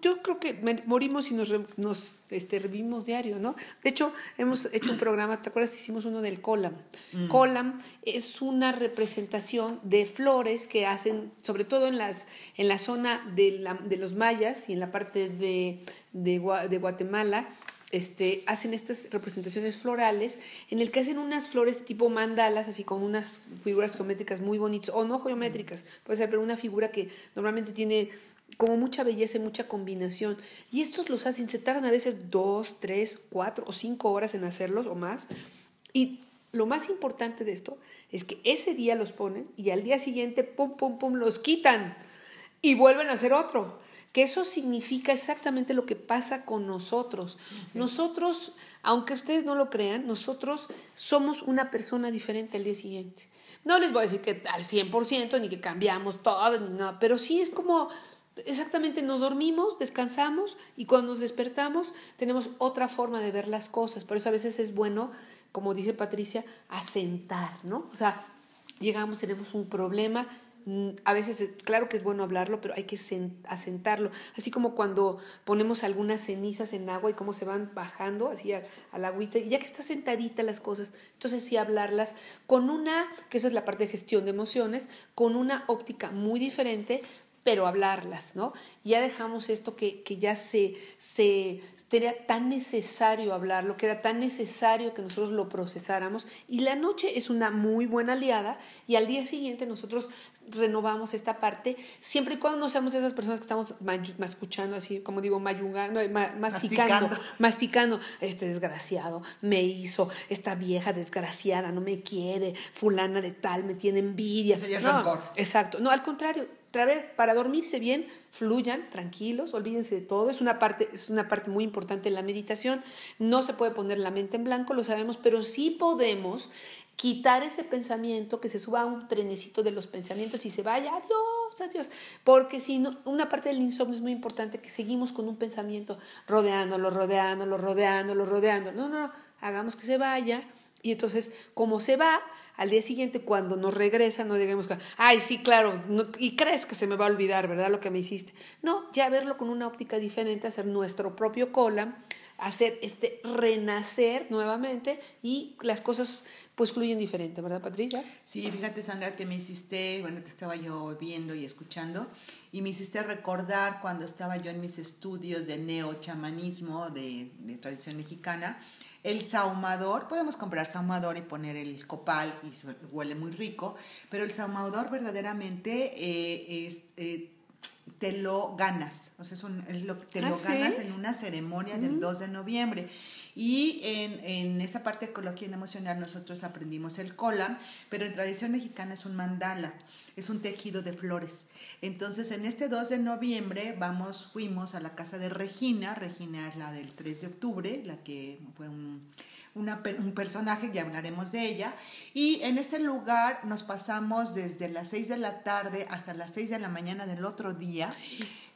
S1: yo creo que morimos y nos, nos este, revivimos diario, ¿no? De hecho, hemos hecho un programa, ¿te acuerdas? Hicimos uno del Colam. Mm. Colam es una representación de flores que hacen, sobre todo en, las, en la zona de, la, de los mayas y en la parte de, de, de Guatemala, este, hacen estas representaciones florales en el que hacen unas flores tipo mandalas, así con unas figuras geométricas muy bonitas, o no geométricas, puede ser, pero una figura que normalmente tiene como mucha belleza y mucha combinación. Y estos los hacen, se tardan a veces dos, tres, cuatro o cinco horas en hacerlos o más. Y lo más importante de esto es que ese día los ponen y al día siguiente, pum, pum, pum, los quitan y vuelven a hacer otro que eso significa exactamente lo que pasa con nosotros. Nosotros, aunque ustedes no lo crean, nosotros somos una persona diferente al día siguiente. No les voy a decir que al 100% ni que cambiamos todo, ni nada, pero sí es como exactamente nos dormimos, descansamos y cuando nos despertamos tenemos otra forma de ver las cosas. Por eso a veces es bueno, como dice Patricia, asentar, ¿no? O sea, llegamos, tenemos un problema, a veces, claro que es bueno hablarlo, pero hay que asentarlo. Así como cuando ponemos algunas cenizas en agua y cómo se van bajando así a, la agüita, y ya que está sentadita las cosas, entonces sí hablarlas con una, que esa es la parte de gestión de emociones, con una óptica muy diferente, pero hablarlas, ¿no? Ya dejamos esto que, que ya se, se, era tan necesario hablarlo, que era tan necesario que nosotros lo procesáramos. Y la noche es una muy buena aliada y al día siguiente nosotros renovamos esta parte, siempre y cuando no seamos esas personas que estamos escuchando así, como digo, mayugando, masticando, masticando, este desgraciado me hizo, esta vieja desgraciada no me quiere, fulana de tal me tiene envidia. No, exacto, no, al contrario, otra vez, para dormirse bien, fluyan, tranquilos, olvídense de todo. Es una, parte, es una parte muy importante en la meditación. No se puede poner la mente en blanco, lo sabemos, pero sí podemos quitar ese pensamiento, que se suba a un trenecito de los pensamientos y se vaya, adiós, adiós. Porque si no, una parte del insomnio es muy importante, que seguimos con un pensamiento rodeándolo, rodeándolo, rodeándolo, rodeándolo. No, no, no, hagamos que se vaya. Y entonces, como se va, al día siguiente cuando nos regresa no digamos, ay, sí, claro, y crees que se me va a olvidar, ¿verdad? Lo que me hiciste. No, ya verlo con una óptica diferente, hacer nuestro propio cola, hacer este renacer nuevamente y las cosas pues fluyen diferente, ¿verdad, Patricia?
S2: Sí, fíjate, Sandra, que me hiciste, bueno, te estaba yo viendo y escuchando, y me hiciste recordar cuando estaba yo en mis estudios de neochamanismo de, de tradición mexicana, el saumador, podemos comprar saumador y poner el copal y huele muy rico, pero el saumador verdaderamente eh, es, eh, te lo ganas, o sea, es, lo, te lo ah, ganas en una ceremonia del 2 de noviembre. Y en, en esta parte de ecología emocional nosotros aprendimos el kolam, pero en tradición mexicana es un mandala, es un tejido de flores. Entonces, en este 2 de noviembre vamos, fuimos a la casa de Regina, Regina es la del 3 de octubre, la que fue un un personaje, ya hablaremos de ella. Y en este lugar nos pasamos desde las 6 de la tarde hasta las 6 de la mañana del otro día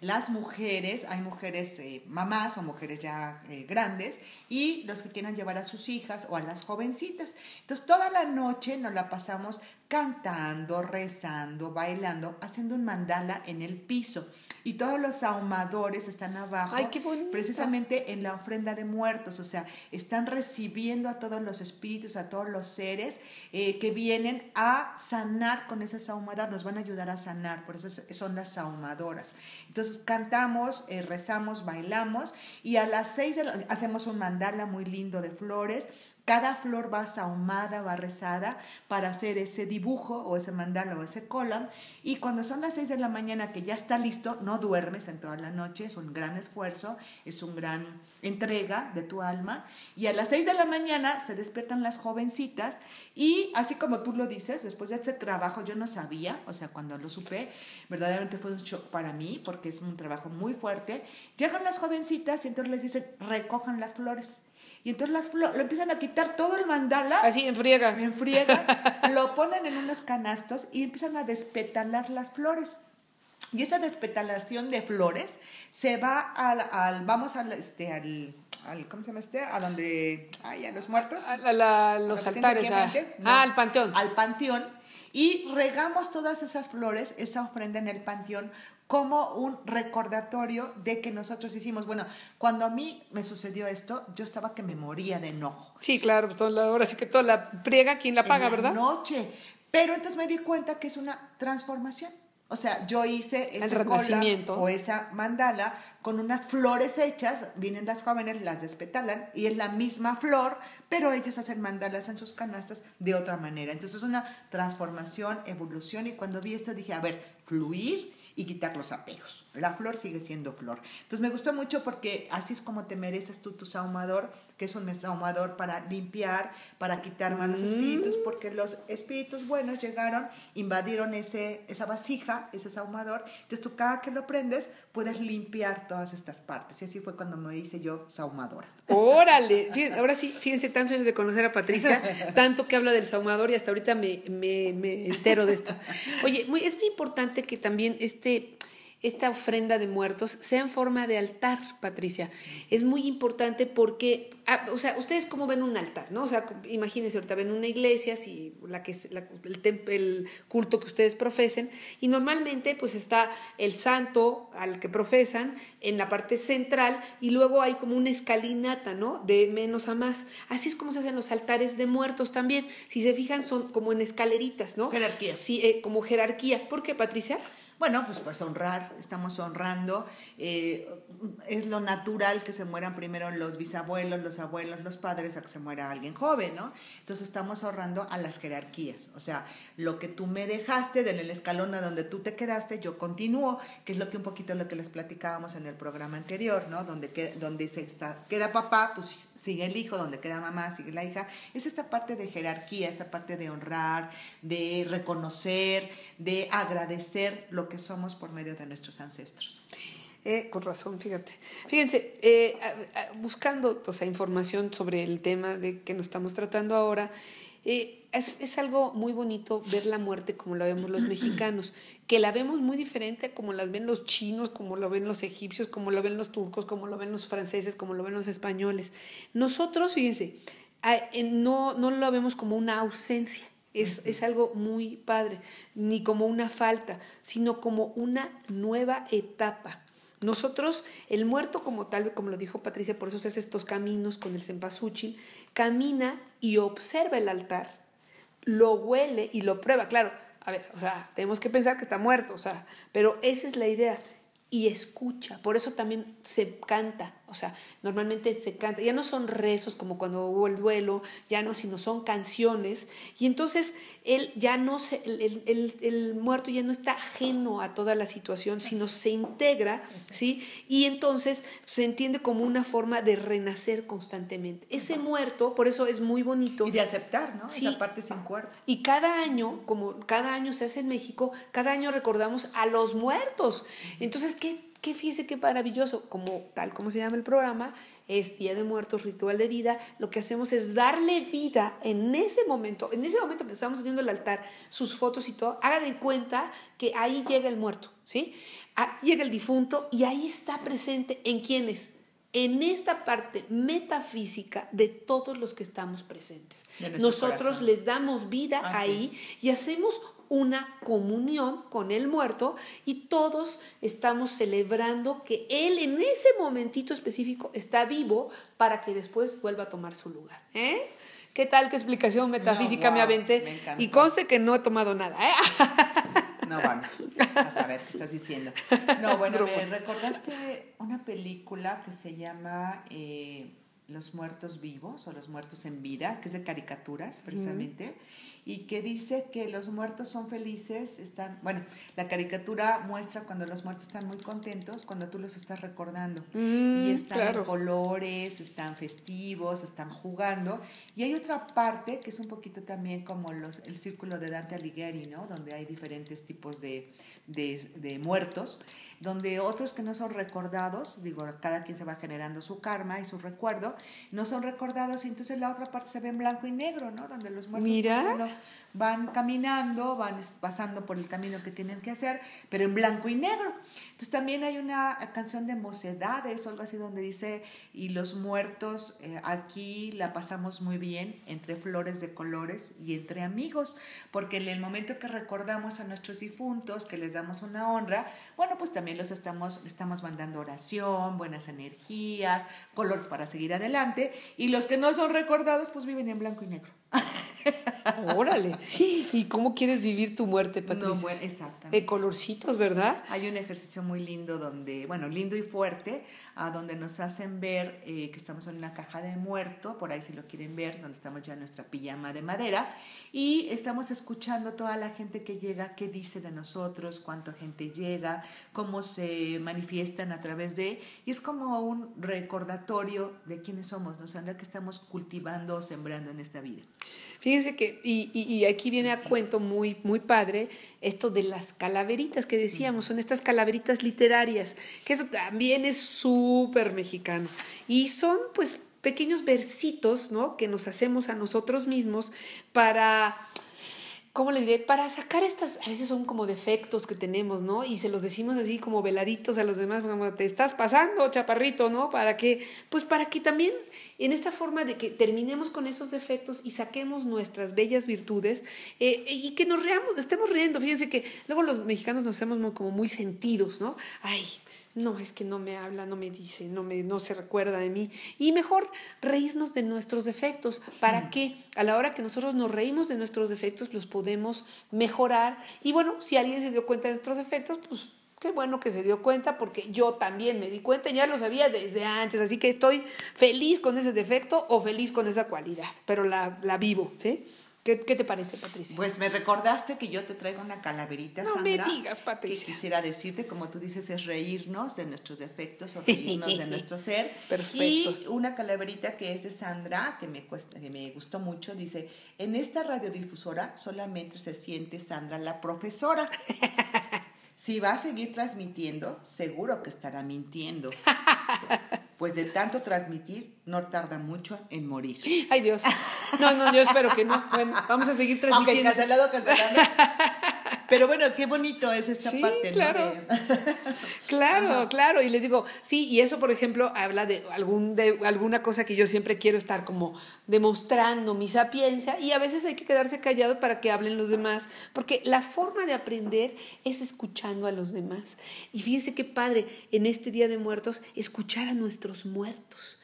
S2: las mujeres, hay mujeres eh, mamás o mujeres ya eh, grandes, y los que quieran llevar a sus hijas o a las jovencitas. Entonces, toda la noche nos la pasamos cantando, rezando, bailando, haciendo un mandala en el piso. Y todos los ahumadores están abajo, precisamente en la ofrenda de muertos, o sea, están recibiendo a todos los espíritus, a todos los seres eh, que vienen a sanar con esas ahumadas, nos van a ayudar a sanar, por eso son las ahumadoras. Entonces cantamos, eh, rezamos, bailamos y a las seis hacemos un mandala muy lindo de flores cada flor va sahumada, va rezada para hacer ese dibujo o ese mandala o ese column. Y cuando son las 6 de la mañana que ya está listo, no duermes en toda la noche, es un gran esfuerzo, es un gran entrega de tu alma. Y a las 6 de la mañana se despiertan las jovencitas y así como tú lo dices, después de este trabajo yo no sabía, o sea, cuando lo supe, verdaderamente fue un shock para mí porque es un trabajo muy fuerte. Llegan las jovencitas y entonces les dicen, recojan las flores. Y entonces las lo empiezan a quitar todo el mandala.
S1: Así, en friega.
S2: En friega. [LAUGHS] lo ponen en unos canastos y empiezan a despetalar las flores. Y esa despetalación de flores se va al, vamos al, este, al, ¿cómo se llama este? A donde, ay, a los muertos.
S1: A, los altares. ah, al panteón.
S2: Al panteón. Y regamos todas esas flores, esa ofrenda en el panteón, como un recordatorio de que nosotros hicimos. Bueno, cuando a mí me sucedió esto, yo estaba que me moría de enojo.
S1: Sí, claro, ahora sí que toda la priega, ¿quién la paga,
S2: en
S1: la verdad?
S2: Noche. Pero entonces me di cuenta que es una transformación. O sea, yo hice
S1: ese renacimiento
S2: o esa mandala con unas flores hechas, vienen las jóvenes, las despetalan y es la misma flor, pero ellas hacen mandalas en sus canastas de otra manera. Entonces es una transformación, evolución y cuando vi esto dije, a ver, fluir y quitar los apegos. La flor sigue siendo flor. Entonces me gustó mucho porque así es como te mereces tú tu saumador, que es un saumador para limpiar, para quitar malos mm. espíritus, porque los espíritus buenos llegaron, invadieron ese, esa vasija, ese saumador. Entonces tú cada que lo prendes puedes limpiar todas estas partes. Y así fue cuando me hice yo saumadora.
S1: Órale, ahora sí, fíjense, tantos años de conocer a Patricia, [LAUGHS] tanto que habla del saumador y hasta ahorita me, me, me entero de esto. Oye, muy, es muy importante que también este esta ofrenda de muertos sea en forma de altar, Patricia. Es muy importante porque, ah, o sea, ustedes cómo ven un altar, ¿no? O sea, imagínense, ahorita ven una iglesia, si la que el, el, culto que ustedes profesen, y normalmente pues está el santo al que profesan en la parte central y luego hay como una escalinata, ¿no? De menos a más. Así es como se hacen los altares de muertos también. Si se fijan, son como en escaleritas, ¿no?
S2: Jerarquía.
S1: Sí, eh, como jerarquía. ¿Por qué, Patricia?
S2: Bueno, pues, pues honrar, estamos honrando. Eh, es lo natural que se mueran primero los bisabuelos, los abuelos, los padres, a que se muera alguien joven, ¿no? Entonces estamos honrando a las jerarquías. O sea, lo que tú me dejaste en el escalón a donde tú te quedaste, yo continúo, que es lo que un poquito lo que les platicábamos en el programa anterior, ¿no? Donde, donde se está, queda papá, pues sigue el hijo, donde queda mamá, sigue la hija. Es esta parte de jerarquía, esta parte de honrar, de reconocer, de agradecer lo que somos por medio de nuestros ancestros.
S1: Eh, con razón, fíjate. Fíjense, eh, buscando o sea, información sobre el tema de que nos estamos tratando ahora, eh, es, es, algo muy bonito ver la muerte como la vemos los [CLEARS THROAT] mexicanos, que la vemos muy diferente como la ven los chinos, como lo ven los egipcios, como lo ven los turcos, como lo ven los franceses, como lo ven los españoles. Nosotros, fíjense, no, no lo vemos como una ausencia. Es, es, algo muy padre, ni como una falta, sino como una nueva etapa. Nosotros, el muerto como tal, como lo dijo Patricia, por eso se hace estos caminos con el cempasúchil, camina y observa el altar, lo huele y lo prueba. Claro, a ver, o sea, tenemos que pensar que está muerto, o sea, pero esa es la idea. Y escucha, por eso también se canta, o sea, normalmente se canta, ya no son rezos como cuando hubo el duelo, ya no, sino son canciones. Y entonces él ya no se, el, el, el, muerto ya no está ajeno a toda la situación, sino se integra, ¿sí? Y entonces se entiende como una forma de renacer constantemente. Ese muerto, por eso es muy bonito.
S2: Y de aceptar, ¿no? Esa parte sin cuerpo.
S1: Y cada año, como cada año se hace en México, cada año recordamos a los muertos. Entonces, ¿qué que fíjese qué maravilloso, como tal como se llama el programa, es Día de Muertos, Ritual de Vida, lo que hacemos es darle vida en ese momento, en ese momento que estamos haciendo el altar, sus fotos y todo, haga de cuenta que ahí llega el muerto, ¿sí? ah, llega el difunto y ahí está presente en quienes, en esta parte metafísica de todos los que estamos presentes. Nosotros les damos vida ahí y hacemos una comunión con el muerto y todos estamos celebrando que él en ese momentito específico está vivo para que después vuelva a tomar su lugar. ¿eh? ¿Qué tal? ¿Qué explicación metafísica me aventé? y conste que no he tomado nada. ¿eh? [LAUGHS]
S2: No vamos a saber qué estás diciendo. No, [LAUGHS] bueno, me recordaste una película que se llama eh, Los muertos vivos o Los muertos en vida, que es de caricaturas precisamente y que dice que los muertos son felices, están, bueno, la caricatura muestra cuando los muertos están muy contentos, cuando tú los estás recordando. Mm, y están en colores, están festivos, están jugando. Y hay otra parte que es un poquito también como los, el círculo de Dante Alighieri, ¿no? Donde hay diferentes tipos de, de, de muertos donde otros que no son recordados, digo, cada quien se va generando su karma y su recuerdo, no son recordados y entonces la otra parte se ve en blanco y negro, ¿no? Donde los muertos
S1: Mira
S2: van caminando, van pasando por el camino que tienen que hacer, pero en blanco y negro. Entonces también hay una canción de mocedades o algo así donde dice, y los muertos eh, aquí la pasamos muy bien entre flores de colores y entre amigos, porque en el momento que recordamos a nuestros difuntos, que les damos una honra, bueno, pues también los estamos, estamos mandando oración, buenas energías, colores para seguir adelante, y los que no son recordados, pues viven en blanco y negro.
S1: Órale. ¿Y cómo quieres vivir tu muerte, Patricia?
S2: No, bueno, exactamente.
S1: De colorcitos, ¿verdad?
S2: Hay un ejercicio muy lindo donde, bueno, lindo y fuerte, a donde nos hacen ver eh, que estamos en una caja de muerto, por ahí si lo quieren ver, donde estamos ya en nuestra pijama de madera, y estamos escuchando toda la gente que llega, qué dice de nosotros, cuánta gente llega, cómo se manifiestan a través de, y es como un recordatorio de quiénes somos, ¿no? O que estamos cultivando o sembrando en esta vida.
S1: Fíjense que, y, y, aquí viene a cuento muy, muy padre, esto de las calaveritas que decíamos, son estas calaveritas literarias, que eso también es súper mexicano. Y son pues pequeños versitos, ¿no? Que nos hacemos a nosotros mismos para ¿cómo le diré? Para sacar estas, a veces son como defectos que tenemos, ¿no? Y se los decimos así como veladitos a los demás, como te estás pasando, chaparrito, ¿no? Para que, pues para que también en esta forma de que terminemos con esos defectos y saquemos nuestras bellas virtudes eh, y que nos reamos, estemos riendo. Fíjense que luego los mexicanos nos hacemos como muy sentidos, ¿no? Ay, no, es que no me habla, no me dice, no, me, no se recuerda de mí. Y mejor reírnos de nuestros defectos, para que a la hora que nosotros nos reímos de nuestros defectos los podemos mejorar. Y bueno, si alguien se dio cuenta de nuestros defectos, pues qué bueno que se dio cuenta, porque yo también me di cuenta, ya lo sabía desde antes, así que estoy feliz con ese defecto o feliz con esa cualidad, pero la, la vivo, ¿sí? ¿Qué, te parece, Patricia?
S2: Pues me recordaste que yo te traigo una calaverita,
S1: no me digas, Patricia.
S2: Que quisiera decirte, como tú dices, es reírnos de nuestros defectos o reírnos de [LAUGHS] nuestro ser.
S1: Perfecto.
S2: Y una calaverita que es de Sandra, que me, cuesta, que me gustó mucho, dice, en esta radiodifusora solamente se siente Sandra la profesora. [LAUGHS] si va a seguir transmitiendo, seguro que estará mintiendo. [LAUGHS] pues de tanto transmitir no tarda mucho en morir.
S1: Ay Dios. No, no, yo espero que no. Bueno, vamos a seguir transmitiendo.
S2: Aunque cancelado, cancelado. [LAUGHS] Pero bueno, qué bonito es esta
S1: sí,
S2: parte.
S1: Claro, [LAUGHS] claro, claro. Y les digo, sí, y eso, por ejemplo, habla de, algún, de alguna cosa que yo siempre quiero estar como demostrando mi sapiencia y a veces hay que quedarse callado para que hablen los demás, porque la forma de aprender es escuchando a los demás. Y fíjense qué padre en este Día de Muertos escuchar a nuestros muertos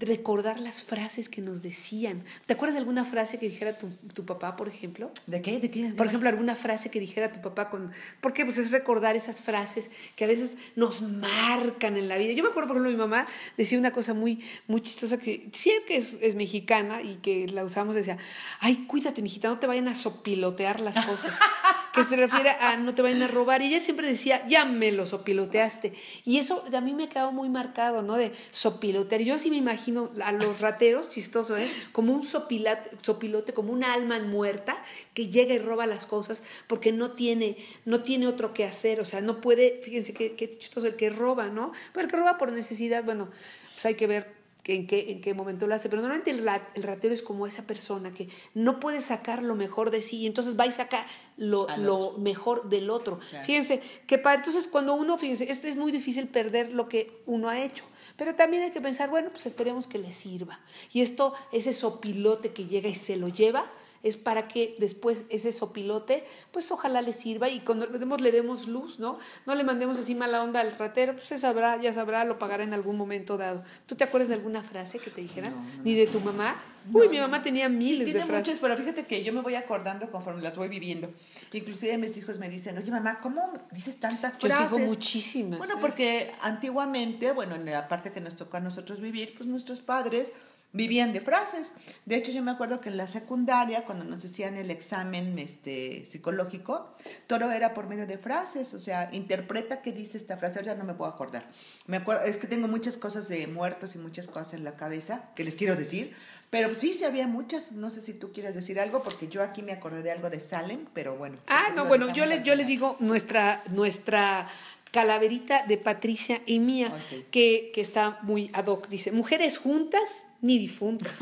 S1: recordar las frases que nos decían. ¿Te acuerdas de alguna frase que dijera tu, tu papá, por ejemplo?
S2: ¿De qué? ¿De qué?
S1: Por ejemplo, alguna frase que dijera tu papá con... Porque pues es recordar esas frases que a veces nos marcan en la vida. Yo me acuerdo, por ejemplo, mi mamá decía una cosa muy, muy chistosa que sí que es, es mexicana y que la usamos, decía, ay, cuídate, mijita, no te vayan a sopilotear las cosas. [LAUGHS] que se refiere a no te vayan a robar. Y ella siempre decía, ya me lo sopiloteaste. Y eso a mí me ha quedado muy marcado, ¿no? De sopilotear. Yo sí me imagino a los rateros, chistoso, ¿eh? Como un sopilote, como una alma muerta que llega y roba las cosas porque no tiene, no tiene otro que hacer, o sea, no puede, fíjense qué, qué chistoso el que roba, ¿no? Pero el que roba por necesidad, bueno, pues hay que ver en qué, en qué momento lo hace, pero normalmente el, el, ratero es como esa persona que no puede sacar lo mejor de sí y entonces va y saca lo, lo mejor del otro. Fíjense, que para entonces cuando uno, fíjense, este es muy difícil perder lo que uno ha hecho, pero también hay que pensar, bueno, pues esperemos que le sirva. Y esto, ese sopilote que llega y se lo lleva, es para que después ese sopilote, pues ojalá le sirva y cuando le demos, le demos luz, ¿no? No le mandemos así mala onda al ratero, pues se sabrá, ya sabrá, lo pagará en algún momento dado. ¿Tú te acuerdas de alguna frase que te dijeran? ¿Ni de tu mamá? Uy, mi mamá tenía miles
S2: sí,
S1: tiene de frases.
S2: Muchas, pero fíjate que yo me voy acordando conforme las voy viviendo. Inclusive mis hijos me dicen, oye mamá, ¿cómo dices tantas frases?
S1: Yo digo muchísimas.
S2: Bueno, porque antiguamente, bueno, en la parte que nos tocó a nosotros vivir, pues nuestros padres vivían de frases. De hecho, yo me acuerdo que en la secundaria, cuando nos hacían el examen este, psicológico, todo era por medio de frases, o sea, interpreta qué dice esta frase, ya no me puedo acordar. Me acuerdo, es que tengo muchas cosas de muertos y muchas cosas en la cabeza que les quiero decir, pero sí, sí había muchas. No sé si tú quieres decir algo, porque yo aquí me acordé de algo de Salem, pero bueno.
S1: Ah, no, bueno, yo les, yo les digo nuestra, nuestra calaverita de Patricia y mía, que, que, está muy ad hoc. Dice, mujeres juntas ni difuntas.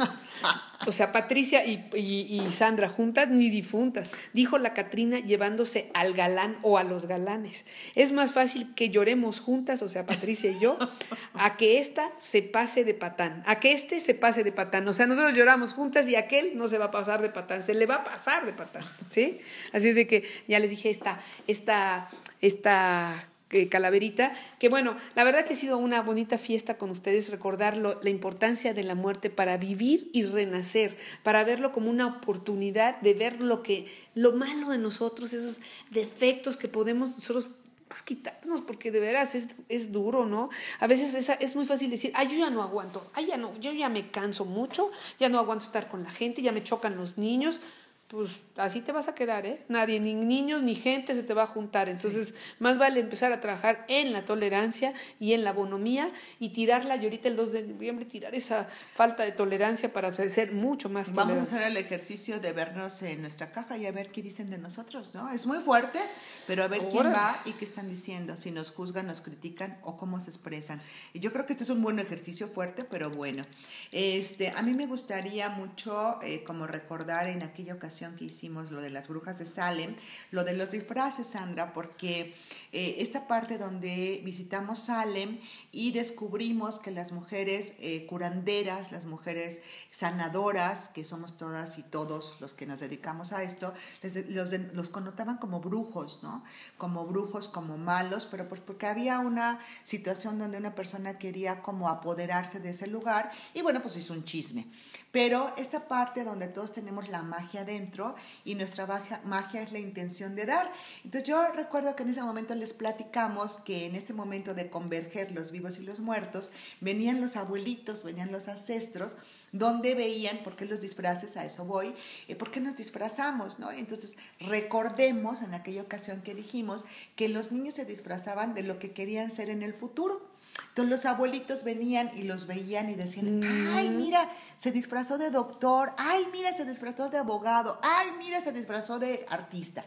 S1: O sea, Patricia y, y, Sandra juntas ni difuntas, dijo la Catrina llevándose al galán o a los galanes. Es más fácil que lloremos juntas, o sea, Patricia y yo, a que ésta se pase de patán, a que éste se pase de patán. O sea, nosotros lloramos juntas y aquel no se va a pasar de patán, se le va a pasar de patán, ¿sí? Así es de que ya les dije esta, esta, esta Calaverita, que bueno, la verdad que ha sido una bonita fiesta con ustedes, recordar la importancia de la muerte para vivir y renacer, para verlo como una oportunidad de ver lo que, lo malo de nosotros, esos defectos que podemos nosotros pues, quitarnos, porque de veras es, es duro, ¿no? A veces es, es, muy fácil decir, ay, yo ya no aguanto, ay, ya no, yo ya me canso mucho, ya no aguanto estar con la gente, ya me chocan los niños pues así te vas a quedar, ¿eh? Nadie, ni niños ni gente se te va a juntar. Entonces, más vale empezar a trabajar en la tolerancia y en la bonomía y tirarla, y ahorita el 2 de noviembre, tirar esa falta de tolerancia para ser mucho más
S2: tolerantes. Vamos a hacer el ejercicio de vernos en nuestra caja y a ver qué dicen de nosotros, ¿no? Es muy fuerte, pero a ver quién va y qué están diciendo, si nos juzgan, nos critican o cómo se expresan. Y yo creo que este es un buen ejercicio fuerte, pero bueno. Este, a mí me gustaría mucho eh, como recordar en aquella ocasión que hicimos, lo de las brujas de Salem, lo de los disfraces, Sandra, porque eh, esta parte donde visitamos Salem y descubrimos que las mujeres eh, curanderas, las mujeres sanadoras, que somos todas y todos los que nos dedicamos a esto, los, los connotaban como brujos, ¿no? Como brujos, como malos, pero pues porque había una situación donde una persona quería como apoderarse de ese lugar y bueno, pues hizo un chisme. Pero esta parte donde todos tenemos la magia dentro y nuestra magia es la intención de dar. Entonces yo recuerdo que en ese momento les platicamos que en este momento de converger los vivos y los muertos, venían los abuelitos, venían los ancestros, donde veían, ¿por qué los disfraces? A eso voy, eh, ¿por qué nos disfrazamos? ¿no? Entonces recordemos en aquella ocasión que dijimos que los niños se disfrazaban de lo que querían ser en el futuro. Entonces los abuelitos venían y los veían y decían, ay, mm. mira, se disfrazó de doctor, ay, mira, se disfrazó de abogado, ay, mira, se disfrazó de artista.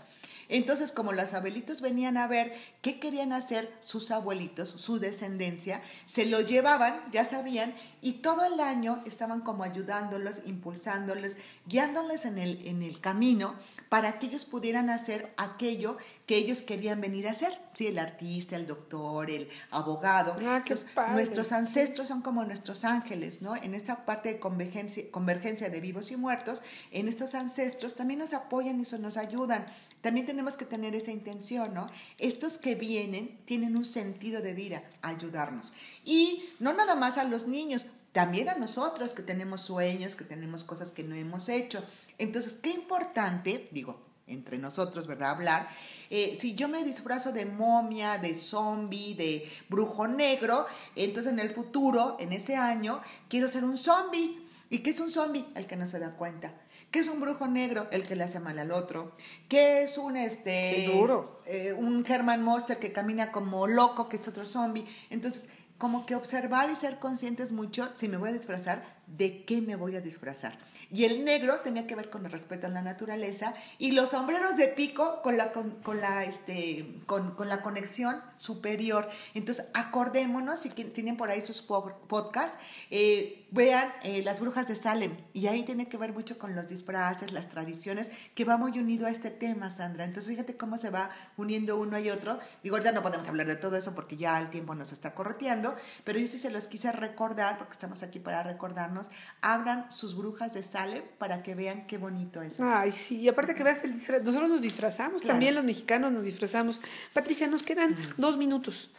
S2: Entonces, como los abuelitos venían a ver qué querían hacer sus abuelitos, su descendencia, se lo llevaban, ya sabían, y todo el año estaban como ayudándolos, impulsándolos, guiándoles en el, en el camino para que ellos pudieran hacer aquello que ellos querían venir a hacer. Sí, el artista, el doctor, el abogado.
S1: Ah, qué
S2: nuestros ancestros son como nuestros ángeles, ¿no? En esta parte de convergencia, convergencia de vivos y muertos, en estos ancestros también nos apoyan y nos ayudan. También tenemos que tener esa intención, ¿no? Estos que vienen tienen un sentido de vida, ayudarnos. Y no nada más a los niños, también a nosotros que tenemos sueños, que tenemos cosas que no hemos hecho. Entonces, qué importante, digo, entre nosotros, ¿verdad? Hablar. Eh, si yo me disfrazo de momia, de zombie, de brujo negro, entonces en el futuro, en ese año, quiero ser un zombie. ¿Y qué es un zombie? El que no se da cuenta. ¿Qué es un brujo negro? El que le hace mal al otro. ¿Qué es un este
S1: duro.
S2: Eh, un Herman Monster que camina como loco, que es otro zombie? Entonces, como que observar y ser conscientes mucho, si me voy a disfrazar, de qué me voy a disfrazar. Y el negro tenía que ver con el respeto a la naturaleza y los sombreros de pico con la, con, la, este, con, con, la conexión superior. Entonces, acordémonos, si tienen por ahí sus podcasts, eh, vean eh, Las Brujas de Salem. Y ahí tiene que ver mucho con los disfraces, las tradiciones, que va muy unido a este tema, Sandra. Entonces, fíjate cómo se va uniendo uno y otro. Digo, ahorita no podemos hablar de todo eso porque ya el tiempo nos está correteando, pero yo sí se los quise recordar, porque estamos aquí para recordarnos. Abran sus brujas de Salem para que vean qué bonito es.
S1: Ay, sí, y aparte que veas el disfraz, nosotros nos disfrazamos, también los mexicanos nos disfrazamos. Patricia, nos quedan dos minutos.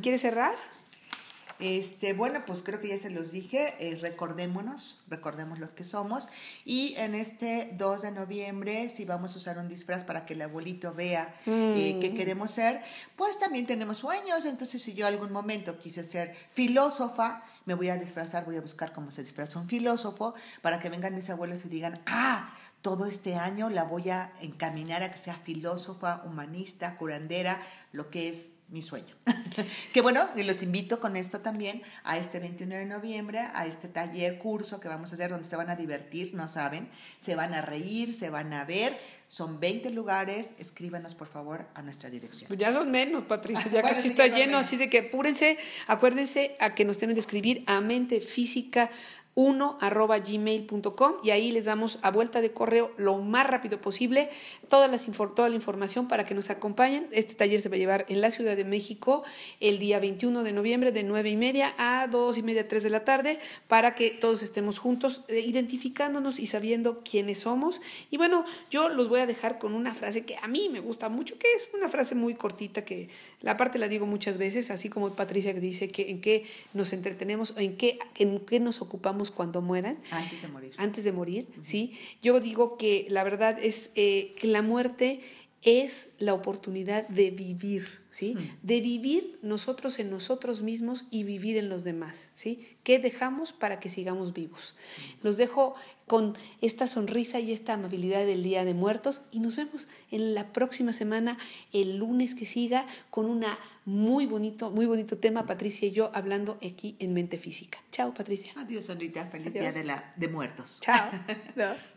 S1: ¿Quieres cerrar?
S2: Este, bueno, pues creo que ya se los dije, eh, recordémonos, recordemos los que somos. Y en este 2 de noviembre, si vamos a usar un disfraz para que el abuelito vea eh, mm. qué queremos ser, pues también tenemos sueños. Entonces, si yo algún momento quise ser filósofa, me voy a disfrazar, voy a buscar cómo se disfraza un filósofo para que vengan mis abuelos y digan, ah, todo este año la voy a encaminar a que sea filósofa, humanista, curandera, lo que es mi sueño. [LAUGHS] que bueno, y los invito con esto también a este 21 de noviembre, a este taller, curso que vamos a hacer donde se van a divertir, no saben, se van a reír, se van a ver. Son 20 lugares, escríbanos por favor a nuestra dirección.
S1: Pues ya son menos, Patricia, [LAUGHS] ya casi está lleno, así de que apúrense, acuérdense a que nos tienen que escribir a mente física 1 arroba gmail.com y ahí les damos a vuelta de correo lo más rápido posible toda, la información para que nos acompañen. Este taller se va a llevar en la Ciudad de México el día 21 de noviembre de 9 y media a 2 y media, 3 de la tarde para que todos estemos juntos eh, identificándonos y sabiendo quiénes somos. Y bueno, yo los voy a dejar con una frase que a mí me gusta mucho, que es una frase muy cortita que la parte la digo muchas veces, así como Patricia que dice que en qué nos entretenemos, en qué, en qué nos ocupamos cuando mueran.
S2: Antes de morir.
S1: Antes de morir, ¿sí? Yo digo que la verdad es eh, que la muerte es la oportunidad de vivir, ¿sí? De vivir nosotros en nosotros mismos y vivir en los demás, ¿sí? ¿Qué dejamos para que sigamos vivos? Los dejo con esta sonrisa y esta amabilidad del Día de Muertos y nos vemos en la próxima semana, el lunes que siga, con una muy bonito, muy bonito tema, Patricia y yo hablando aquí en Mente Física. Chao, Patricia.
S2: Adiós, Sonrita. Feliz Día de, la, de Muertos.
S1: Chao. [LAUGHS] Adiós.